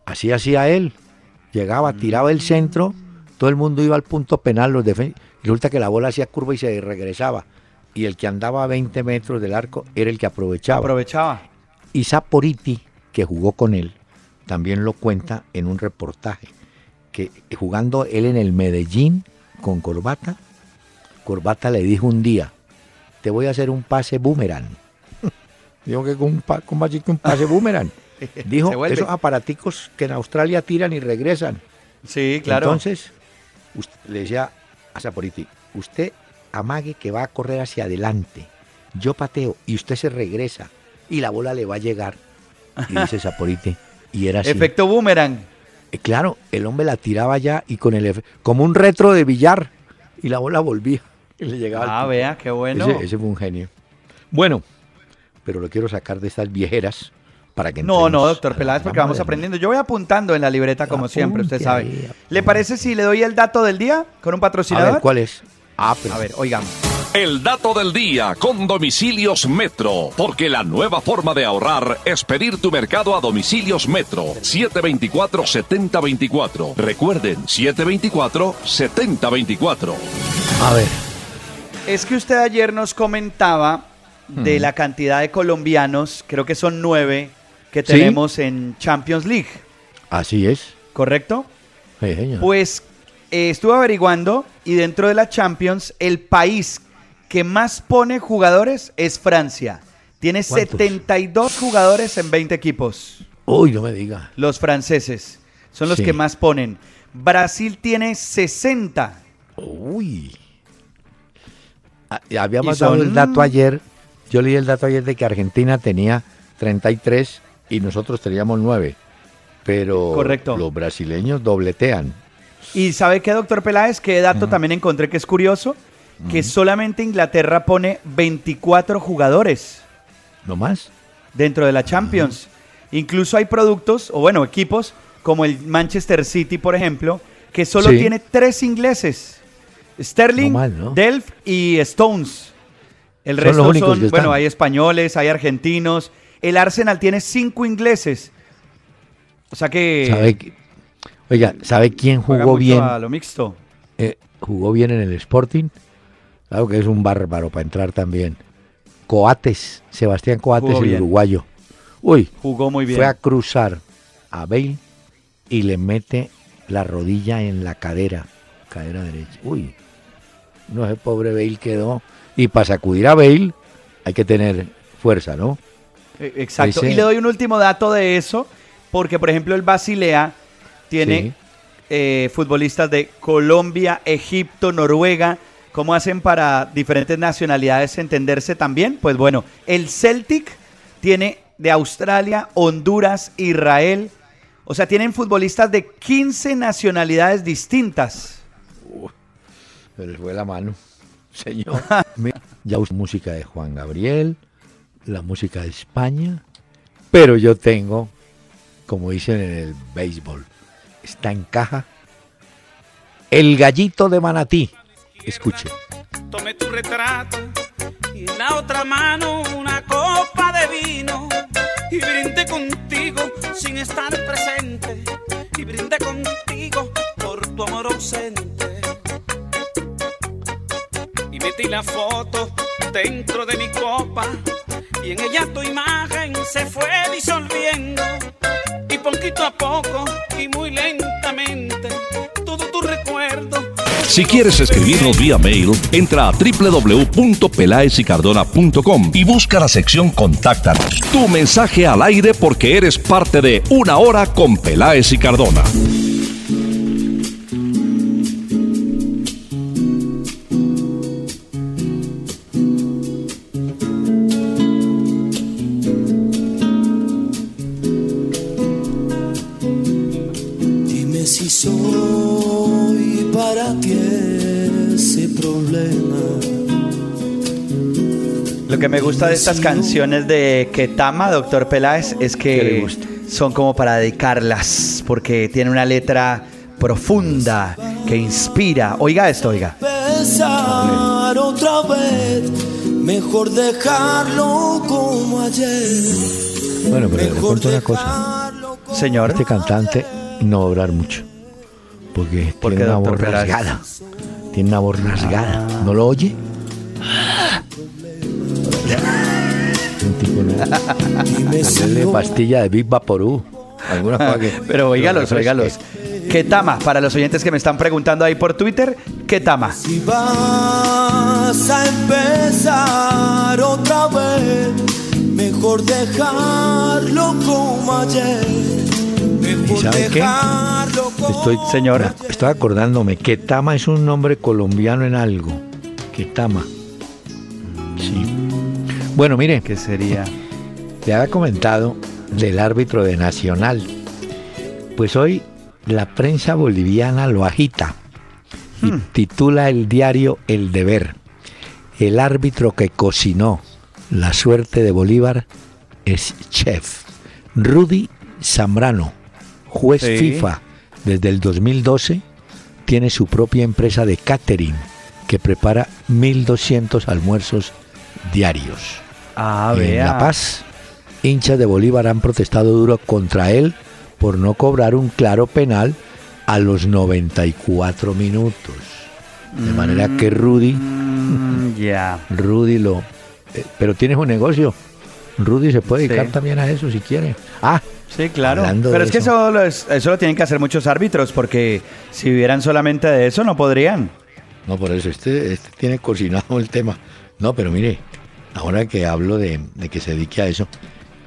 B: así hacía él. Llegaba, tiraba el centro, todo el mundo iba al punto penal, los resulta que la bola hacía curva y se regresaba. Y el que andaba a 20 metros del arco era el que aprovechaba.
C: Aprovechaba.
B: Y Saporiti, que jugó con él, también lo cuenta en un reportaje, que jugando él en el Medellín con Corbata, Corbata le dijo un día, te voy a hacer un pase boomerang. Dijo que con un, pa- ¿cómo así que un pase boomerang. Dijo, esos aparaticos que en Australia tiran y regresan.
C: Sí, claro.
B: Entonces, us- le decía a Saporiti, usted amague que va a correr hacia adelante, yo pateo y usted se regresa y la bola le va a llegar. Y dice Saporiti, y era así.
C: Efecto boomerang.
B: Eh, Claro, el hombre la tiraba ya y con el como un retro de billar y la bola volvía y le llegaba
C: Ah, vea, qué bueno.
B: Ese, ese fue un genio. Bueno, pero lo quiero sacar de estas viejeras para que
C: No, no, doctor Peláez, porque vamos aprendiendo. Yo voy apuntando en la libreta como siempre, usted sabe.
B: ahí,
C: ¿Le parece si le doy el dato del día con un
B: A
C: patrocinador?
B: ver, ¿cuál es? Ah, pero
C: A ver, oigamos.
A: El dato del día con Domicilios Metro, porque la nueva forma de ahorrar es pedir tu mercado a Domicilios Metro 724-7024. Recuerden, 724-7024.
B: a ver.
C: Es que usted ayer nos comentaba de la cantidad de colombianos, creo que son nueve, que
B: Sí.
C: tenemos en Champions League,
B: Así es.
C: ¿correcto?
B: Sí, señor.
C: Pues eh, estuve averiguando y dentro de la Champions, el país que más pone jugadores es Francia. Tiene
B: ¿Cuántos?
C: 72 jugadores en 20 equipos.
B: Uy, no me diga.
C: Los franceses son los
B: Sí.
C: que más ponen. Brasil tiene 60.
B: Uy. Ah, Habíamos dado el dato ayer. Yo leí el dato ayer de que Argentina tenía 33 y nosotros teníamos 9. Pero
C: Correcto.
B: los brasileños dobletean.
C: Y sabe qué, doctor Peláez, qué dato también encontré que es curioso, que solamente Inglaterra pone 24 jugadores
B: ¿No más?
C: dentro de la Champions. Incluso hay productos, o bueno, equipos, como el Manchester City, por ejemplo, que solo
B: Sí.
C: tiene tres ingleses. Sterling,
B: No mal, ¿no?
C: Delph y Stones. El
B: Son
C: resto
B: los únicos
C: son,
B: que
C: bueno, hay españoles, hay argentinos. El Arsenal tiene cinco ingleses. O sea que
B: ¿Sabe, oiga, ¿sabe quién jugó bien?
C: a lo mixto.
B: Eh, jugó bien en el Sporting. Claro que es un bárbaro para entrar también. Coates, Sebastián Coates,
C: Jugó
B: el
C: bien.
B: uruguayo. Uy,
C: Jugó muy bien.
B: fue a cruzar a Bale y le mete la rodilla en la cadera, cadera derecha. Uy, no ese pobre Bale quedó. Y para sacudir a Bale hay que tener fuerza, ¿no?
C: Eh, Exacto.
B: Ese-
C: Y le doy un último dato de eso, porque por ejemplo el Basilea tiene
B: Sí.
C: eh, futbolistas de Colombia, Egipto, Noruega. ¿Cómo hacen para diferentes nacionalidades entenderse también? Pues bueno, el Celtic tiene de Australia, Honduras, Israel. O sea, tienen futbolistas de 15 nacionalidades distintas.
B: Se les fue la mano. Señor. Ya uso música de Juan Gabriel, la música de España, pero yo tengo, como dicen en el béisbol, está en caja, el gallito de Manatí. Escuche.
D: Tomé tu retrato y en la otra mano una copa de vino y brindé contigo sin estar presente y brindé contigo por tu amor ausente metí la foto dentro de mi copa y en ella tu imagen se fue disolviendo y poquito a poco y muy lentamente todo tu recuerdo
A: Si quieres escribirnos vía mail, entra a www.pelaesicardona.com y busca la sección Contáctanos. Tu mensaje al aire porque eres parte de Una Hora con Peláez y Cardona.
C: Gusta de estas canciones de Ketama, doctor Peláez, es
B: ¿Qué le
C: que son como para dedicarlas, porque tiene una letra profunda que inspira. Oiga esto, oiga.
G: Besar otra vez, mejor dejarlo como ayer.
B: Bueno, pero le cuento una cosa.
C: Señor.
B: Este cantante no va a durar mucho. Porque
C: ¿Por
B: tiene una voz rasgada. Tiene una voz rasgada. ¿No lo oye? No pastilla de Big Vaporú. Alguna cosa que.
C: Pero oígalos, oígalos. Ketama, para los oyentes que me están preguntando ahí por Twitter, Ketama.
G: Si vas a empezar otra vez, mejor dejarlo como ayer. Mejor
B: sabe qué? Estoy,
C: Señora.
B: Estoy acordándome. Ketama es un nombre colombiano en algo. Ketama. Sí. Bueno, mire,
C: ¿Qué sería?
B: Le había comentado del árbitro de Nacional. Pues hoy la prensa boliviana lo agita y titula el diario El Deber. El árbitro que cocinó la suerte de Bolívar es chef. Rudy Zambrano, juez
C: Sí.
B: FIFA desde el 2012, tiene su propia empresa de catering que prepara 1.200 almuerzos diarios.
C: Ah,
B: En
C: vea.
B: La Paz, hinchas de Bolívar han protestado duro contra él por no cobrar un claro penal a los 94 minutos. De manera que Rudy,
C: Mm, ya.
B: Rudy lo... eh, pero tienes un negocio. Rudy se puede dedicar
C: Sí.
B: también a eso si quiere. Ah,
C: Sí, claro. Pero es que
B: eso.
C: eso lo, es- eso lo tienen que hacer muchos árbitros, porque si vivieran solamente de eso, no podrían.
B: no por eso, este, este tiene cocinado el tema. No, pero mire, ahora que hablo de, de que se dedique a eso,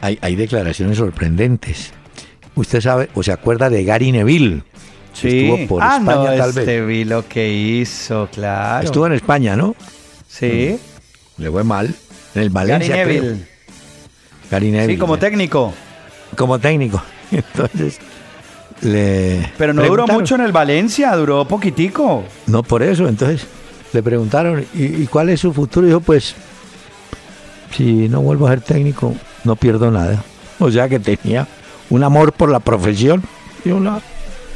B: hay, hay declaraciones sorprendentes. Usted sabe o se acuerda de Gary Neville.
C: Sí.
B: Estuvo por
C: ah,
B: España
C: no,
B: tal
C: este
B: vez.
C: vi lo que hizo, claro.
B: Estuvo en España, ¿no?
C: Sí.
B: Le fue mal. En el
C: Gary
B: Valencia. creo.
C: Neville.
B: Gary Neville.
C: Sí, como técnico.
B: como técnico. Entonces, le.
C: Pero no duró mucho en el Valencia, duró poquitico.
B: No, por eso. Entonces, le preguntaron, ¿y, y cuál es su futuro? Y dijo, pues, si no vuelvo a ser técnico, no pierdo nada. O sea que tenía un amor por la profesión. Yo no,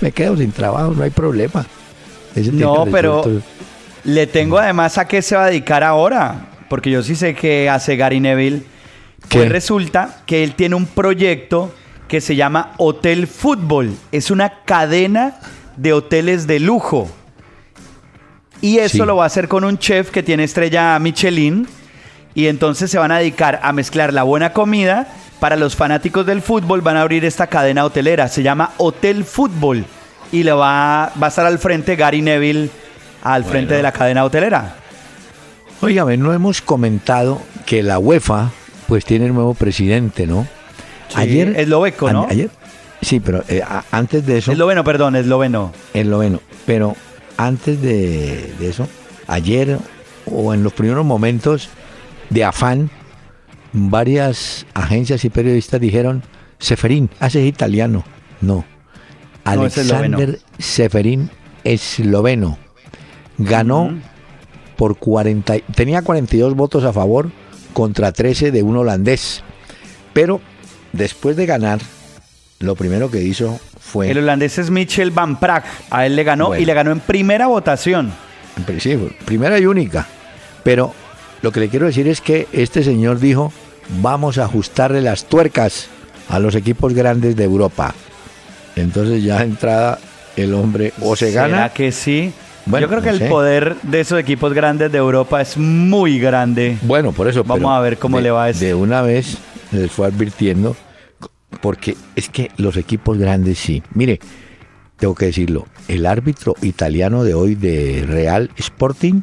B: me quedo sin trabajo, no hay problema. Ese
C: No, pero le tengo además a qué se va a dedicar ahora. Porque yo sí sé que hace Gary Neville.
B: ¿Qué?
C: Pues resulta que él tiene un proyecto que se llama Hotel Fútbol. Es una cadena de hoteles de lujo. Y eso
B: Sí.
C: lo va a hacer con un chef que tiene estrella Michelin. Y entonces se van a dedicar a mezclar la buena comida. Para los fanáticos del fútbol van a abrir esta cadena hotelera. Se llama Hotel Fútbol. Y le va, va a estar al frente Gary Neville, al frente de la cadena hotelera.
B: Óigame, no hemos comentado que la UEFA, pues tiene nuevo presidente, ¿no?
C: Sí, esloveco, ¿no?
B: Ayer, sí, pero eh, a- antes de eso.
C: Esloveno, perdón, esloveno.
B: Esloveno. Pero antes de, de eso, ayer o en los primeros momentos de afán varias agencias y periodistas dijeron, Seferín, hace es italiano. No.
C: No, es.
B: Alexander Seferín, esloveno. Ganó por 40, y- tenía 42 votos a favor contra 13 de un holandés. Pero después de ganar, lo primero que hizo fue
C: El holandés es Michel Van Praag. A él le ganó
B: Bueno.
C: y le ganó en primera votación.
B: Principio, primera y única. Pero lo que le quiero decir es que este señor dijo, vamos a ajustarle las tuercas a los equipos grandes de Europa. Entonces ya entrada el hombre o se
C: ¿Será
B: gana.
C: que sí?
B: Bueno,
C: Yo creo que el poder de esos equipos grandes de Europa es muy grande.
B: Bueno, por eso.
C: Vamos a ver cómo
B: de-
C: le va a este.
B: De una vez les fue advirtiendo, porque es que los equipos grandes sí. Mire, tengo que decirlo, el árbitro italiano de hoy de Real Sporting,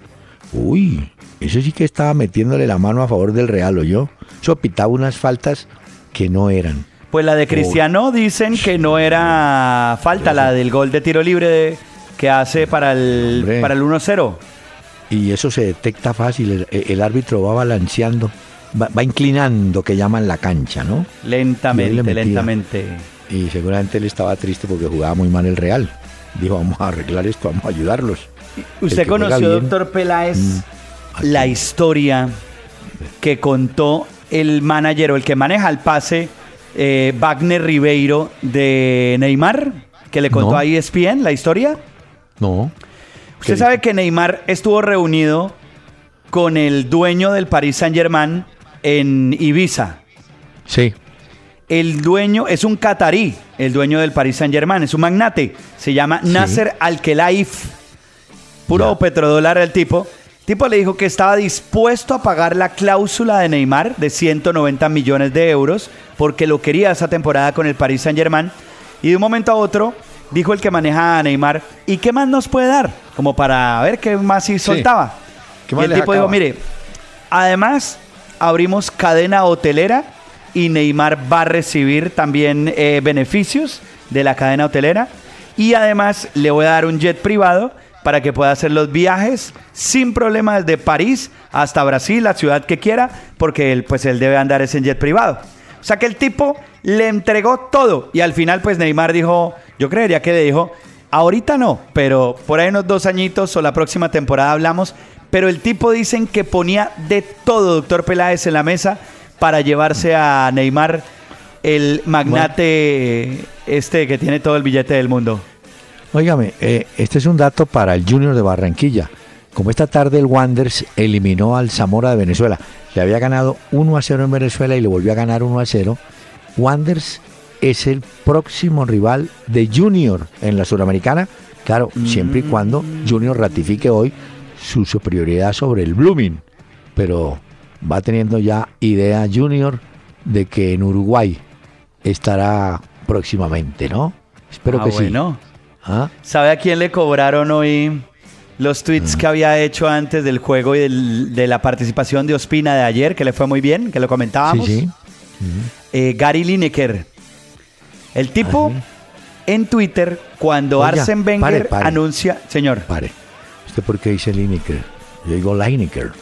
B: uy, ese sí que estaba metiéndole la mano a favor del Real, o yo. Eso pitaba unas faltas que no eran.
C: Pues la de Cristiano dicen que no era falta, la del gol de tiro libre de- que hace para el,
B: Hombre.
C: para el 1-0.
B: Y eso se detecta fácil, el, el árbitro va balanceando, va, va inclinando, que llaman la cancha, ¿no? Y ahí le
C: Lentamente, lentamente.
B: Y seguramente él estaba triste porque jugaba muy mal el Real. Dijo, vamos a arreglar esto, vamos a ayudarlos.
C: ¿Usted conoció, doctor Peláez,
B: Mm,
C: la historia que contó el manager o el que maneja el pase, eh, Wagner Ribeiro de Neymar? Que le contó
B: No.
C: a ESPN la historia.
B: No.
C: Usted
B: ¿Qué
C: sabe que Neymar estuvo reunido con el dueño del Paris Saint Germain en Ibiza.
B: Sí.
C: El dueño es un catarí, el dueño del Paris Saint Germain, es un magnate. Se llama
B: Sí.
C: Nasser Al-Khelaifi. Puro petrodólar el tipo. El tipo le dijo que estaba dispuesto a pagar la cláusula de Neymar de 190 millones de euros porque lo quería esa temporada con el Paris Saint Germain. Y de un momento a otro dijo el que maneja a Neymar, ¿y qué más nos puede dar? Como para ver qué más si soltaba.
B: ¿Qué
C: y el tipo dijo, mire, además abrimos cadena hotelera y Neymar va a recibir también eh, beneficios de la cadena hotelera. Y además le voy a dar un jet privado para que pueda hacer los viajes sin problema desde París hasta Brasil, la ciudad que quiera, porque él, pues, él debe andar ese jet privado. O sea que el tipo le entregó todo y al final pues Neymar dijo, yo creería que le dijo, ahorita no, pero por ahí unos dos añitos o la próxima temporada hablamos, pero el tipo dicen que ponía de todo, doctor Peláez, en la mesa para llevarse a Neymar, el magnate este que tiene todo el billete del mundo.
B: Óigame, eh, este es un dato para el Junior de Barranquilla. Como esta tarde el Wanderers eliminó al Zamora de Venezuela. Le había ganado 1 a 0 en Venezuela y le volvió a ganar 1 a 0. Wanderers es el próximo rival de Junior en la Suramericana. Claro, siempre y cuando Junior ratifique hoy su superioridad sobre el Blooming. Pero va teniendo ya idea Junior de que en Uruguay estará próximamente, ¿no? Espero
C: Ah,
B: que sí. ¿Ah?
C: ¿Sabe a quién le cobraron hoy los tweets que había hecho antes del juego y del- de la participación de Ospina de ayer, que le fue muy bien, que lo comentábamos?
B: Sí, sí.
C: Eh, Gary Lineker. El tipo
B: Ah,
C: en Twitter, cuando
B: Oiga,
C: Arsen Wenger
B: pare, pare.
C: anuncia... Señor,
B: Pare. ¿Usted por qué dice Lineker? Yo digo Lineker.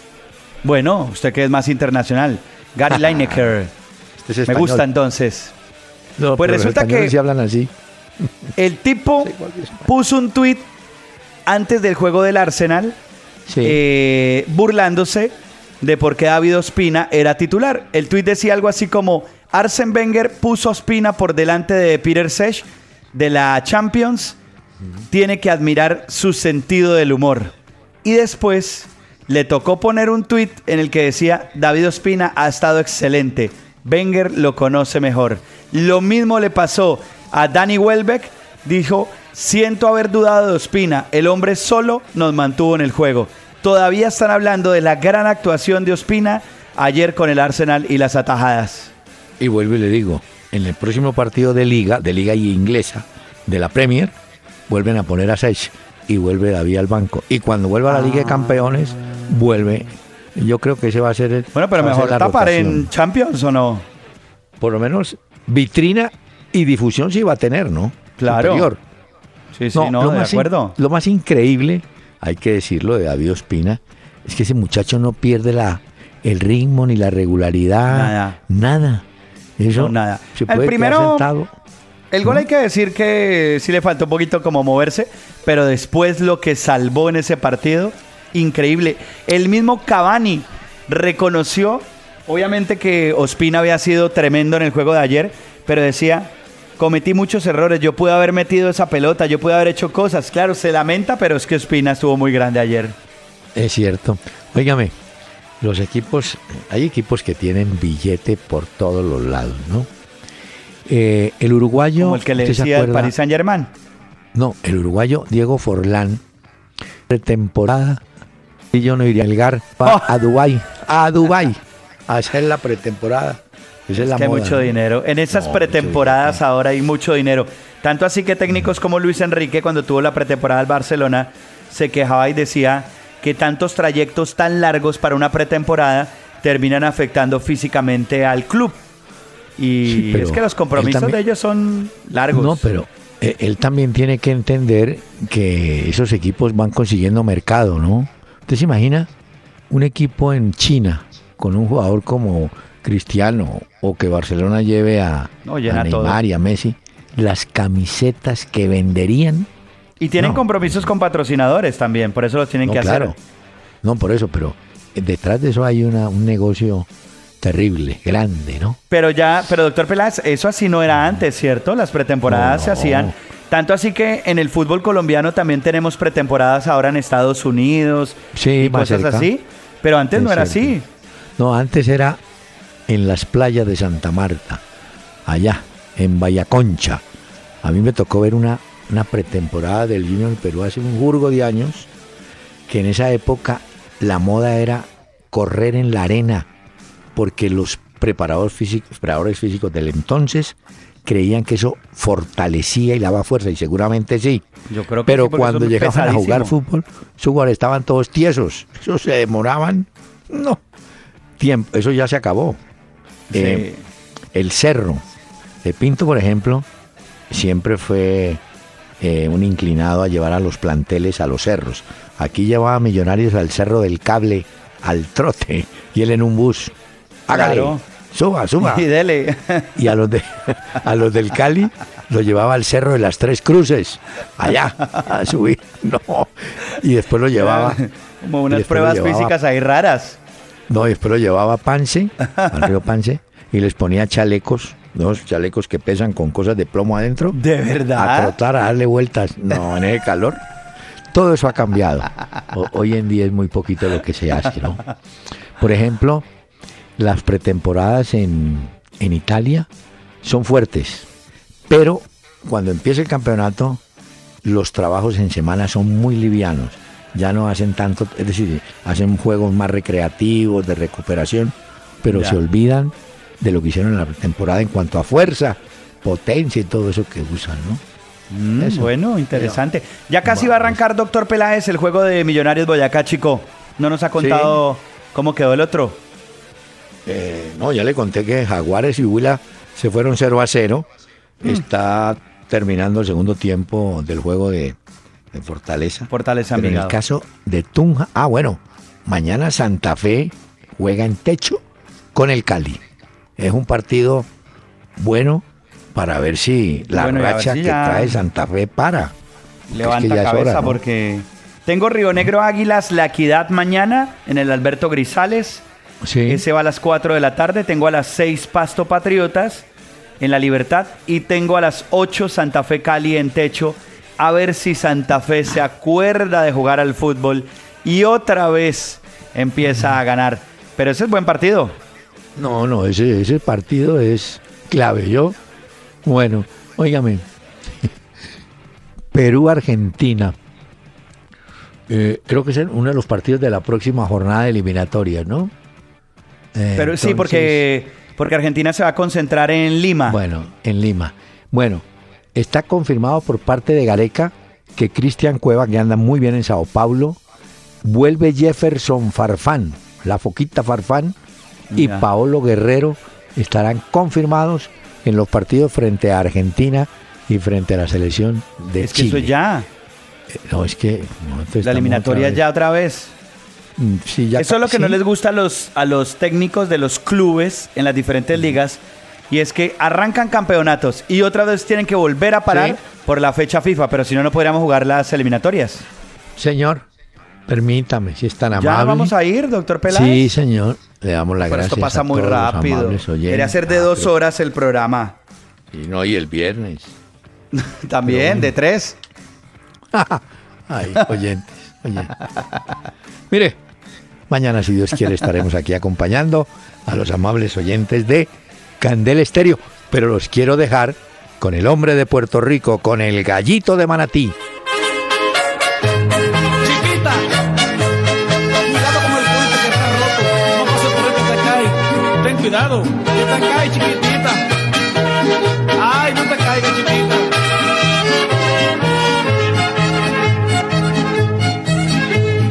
C: bueno, usted que es más internacional. Gary Lineker.
B: Este es
C: Me gusta entonces.
B: No,
C: Pues resulta que-
B: sí hablan así.
C: El tipo puso un tweet antes del juego del Arsenal
B: Sí.
C: eh, burlándose de por qué David Ospina era titular. El tuit decía algo así como Arsen Wenger puso a Ospina por delante de Peter Sech de la Champions. Tiene que admirar su sentido del humor. Y después le tocó poner un tuit en el que decía David Ospina ha estado excelente. Wenger lo conoce mejor. Lo mismo le pasó a Danny Welbeck. Dijo, siento haber dudado de Ospina. El hombre solo nos mantuvo en el juego. Todavía están hablando de la gran actuación de Ospina ayer con el Arsenal y las atajadas.
B: Y vuelvo y le digo, en el próximo partido de liga, de liga y inglesa, de la Premier, vuelven a poner a Sech y vuelve David al banco. Y cuando vuelva a la Liga de Campeones, vuelve. Yo creo que ese va a ser el.
C: Bueno, pero mejor tapar
B: rotación.
C: en Champions o no.
B: Por lo menos vitrina y difusión sí va a tener, ¿no?
C: Claro.
B: Superior.
C: Sí, sí, no,
B: lo
C: de
B: más in-
C: acuerdo.
B: lo más increíble, hay que decirlo, de David Ospina, es que ese muchacho no pierde la, el ritmo ni la regularidad,
C: Nada.
B: nada. Eso
C: No, nada.
B: se
C: El
B: puede
C: primero-
B: sentado.
C: El gol hay que decir que sí le faltó un poquito como moverse, pero después lo que salvó en ese partido, increíble. El mismo Cavani reconoció, obviamente que Ospina había sido tremendo en el juego de ayer, pero decía, cometí muchos errores, yo pude haber metido esa pelota, yo pude haber hecho cosas. Claro, se lamenta, pero es que Ospina estuvo muy grande ayer.
B: Es cierto. Óigame, los equipos, hay equipos que tienen billete por todos los lados, ¿no? Eh, el uruguayo,
C: Como el que le
B: ¿usted se
C: decía el? Paris Saint Germain.
B: No, el uruguayo Diego Forlán, pretemporada, y yo no iría al GAR
C: Oh.
B: a Dubái, a Dubái, a hacer la pretemporada. Esa es, la
C: que hay mucho
B: ¿no?
C: dinero. En esas
B: No,
C: pretemporadas ahora hay mucho dinero. Tanto así que técnicos como Luis Enrique, cuando tuvo la pretemporada al Barcelona, se quejaba y decía que tantos trayectos tan largos para una pretemporada terminan afectando físicamente al club. Y
B: Sí,
C: es que los compromisos
B: también-
C: de ellos son largos.
B: No, pero eh, él también tiene que entender que esos equipos van consiguiendo mercado, ¿no? ¿Usted se imagina un equipo en China con un jugador como Cristiano o que Barcelona lleve a,
C: No,
B: a Neymar
C: todo.
B: y a Messi? Las camisetas que venderían.
C: Y tienen
B: No.
C: compromisos con patrocinadores también, por eso los tienen
B: No,
C: que
B: claro.
C: hacer.
B: No, por eso, pero eh, detrás de eso hay una, un negocio terrible, grande, ¿no?
C: Pero ya, pero doctor Peláez, eso así no era antes, ¿cierto? Las pretemporadas se hacían. Tanto así que en el fútbol colombiano también tenemos pretemporadas ahora en Estados Unidos
B: Sí,
C: y cosas
B: cerca.
C: así. Pero antes
B: Es
C: no era así.
B: No, antes era en las playas de Santa Marta, allá, en Vallaconcha. A mí me tocó ver una, una pretemporada del Junior Perú hace un jurgo de años, que en esa época la moda era correr en la arena, porque los preparadores físicos, preparadores físicos del entonces creían que eso fortalecía y daba fuerza, y seguramente sí.
C: Yo creo que
B: Pero
C: sí,
B: cuando llegaban a jugar fútbol, sus jugadores estaban todos tiesos. Eso se demoraban. No. Tiempo. Eso ya se acabó.
C: Sí.
B: Eh, el cerro. De Pinto, por ejemplo, siempre fue eh, un inclinado a llevar a los planteles a los cerros. Aquí llevaba a millonarios al cerro del cable, al trote, y él en un bus. Hágale,
C: Claro.
B: suba, suba.
C: Y dele.
B: Y a los, de, a los del Cali lo llevaba al cerro de las Tres Cruces, allá, a subir. No. Y después lo llevaba.
C: Como unas pruebas
B: llevaba-
C: físicas ahí raras.
B: No, lo llevaba a Pance, al río Pance, y les ponía chalecos, dos chalecos que pesan con cosas de plomo adentro.
C: ¿De
B: A
C: verdad?
B: trotar, a darle vueltas. No, en el calor. Todo eso ha cambiado. O- hoy en día es muy poquito lo que se hace, ¿no? Por ejemplo, las pretemporadas en, en Italia son fuertes, pero cuando empieza el campeonato, los trabajos en semana son muy livianos. Ya no hacen tanto, es decir, hacen juegos más recreativos, de recuperación, pero
C: Ya.
B: se olvidan de lo que hicieron en la temporada en cuanto a fuerza, potencia y todo eso que usan, ¿no?
C: Mm, bueno, interesante. Ya casi va a arrancar, doctor Peláez, el juego de Millonarios Boyacá, chico. No nos ha contado cómo quedó el otro.
B: Eh, no, ya le conté que Jaguares y Huila se fueron 0 a 0.
C: Mm.
B: Está terminando el segundo tiempo del juego de, de Fortaleza.
C: Fortaleza
B: Pero en el caso de Tunja, ah, bueno, mañana Santa Fe juega en techo con el Cali. Es un partido bueno para ver si la
C: Bueno,
B: racha
C: si
B: que trae Santa Fe para.
C: Levanta
B: Es que
C: cabeza
B: hora, ¿no?
C: porque tengo Río Negro Águilas, La Equidad mañana en el Alberto Grisales.
B: Sí.
C: Ese va a las 4 de la tarde. Tengo a las 6 Pasto Patriotas en La Libertad. Y tengo a las 8 Santa Fe Cali en techo. A ver si Santa Fe se acuerda de jugar al fútbol y otra vez empieza a ganar. Pero ese es buen partido.
B: No, no, ese, ese partido es clave. Yo, bueno, óigame, Perú-Argentina. Eh, creo que es uno de los partidos de la próxima jornada eliminatoria, ¿no? Eh,
C: Pero sí, porque, porque Argentina se va a concentrar en Lima.
B: Bueno, en Lima. Bueno, está confirmado por parte de Gareca que Cristian Cueva, que anda muy bien en Sao Paulo, vuelve Jefferson Farfán, la foquita Farfán, y
C: Ya.
B: Paolo Guerrero estarán confirmados en los partidos frente a Argentina y frente a la selección de
C: es que
B: Chile.
C: eso ya.
B: Eh, No, es que... no,
C: La eliminatoria
B: otra
C: ya otra vez.
B: Mm, sí, ya
C: Eso es lo que
B: sí.
C: no les gusta a los, a los técnicos de los clubes en las diferentes ligas. Y es que arrancan campeonatos y otra vez tienen que volver a parar
B: Sí.
C: por la fecha FIFA, pero si no, no podríamos jugar las eliminatorias.
B: Señor, permítame, si es tan amable.
C: ¿Ya vamos a ir, doctor Peláez?
B: Sí, señor. Le damos
C: Pero
B: gracias.
C: esto pasa
B: a
C: muy
B: todos
C: rápido. Quería hacer de
B: Ah,
C: dos
B: pero-
C: horas el programa.
B: Y no, y el viernes.
C: También, de tres.
B: Ay, oyentes, oyentes. Mire, mañana, si Dios quiere, estaremos aquí acompañando a los amables oyentes de Candel Estéreo. Pero los quiero dejar con el hombre de Puerto Rico, con el gallito de Manatí.
D: Chiquita, cuidado. No te cae. Ten cuidado, que te cae, chiquitita. Ay, no te caigas, chiquita.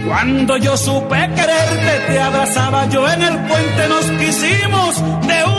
D: Cuando yo supe quererte, te abrazaba yo en el puente, nos quisimos de un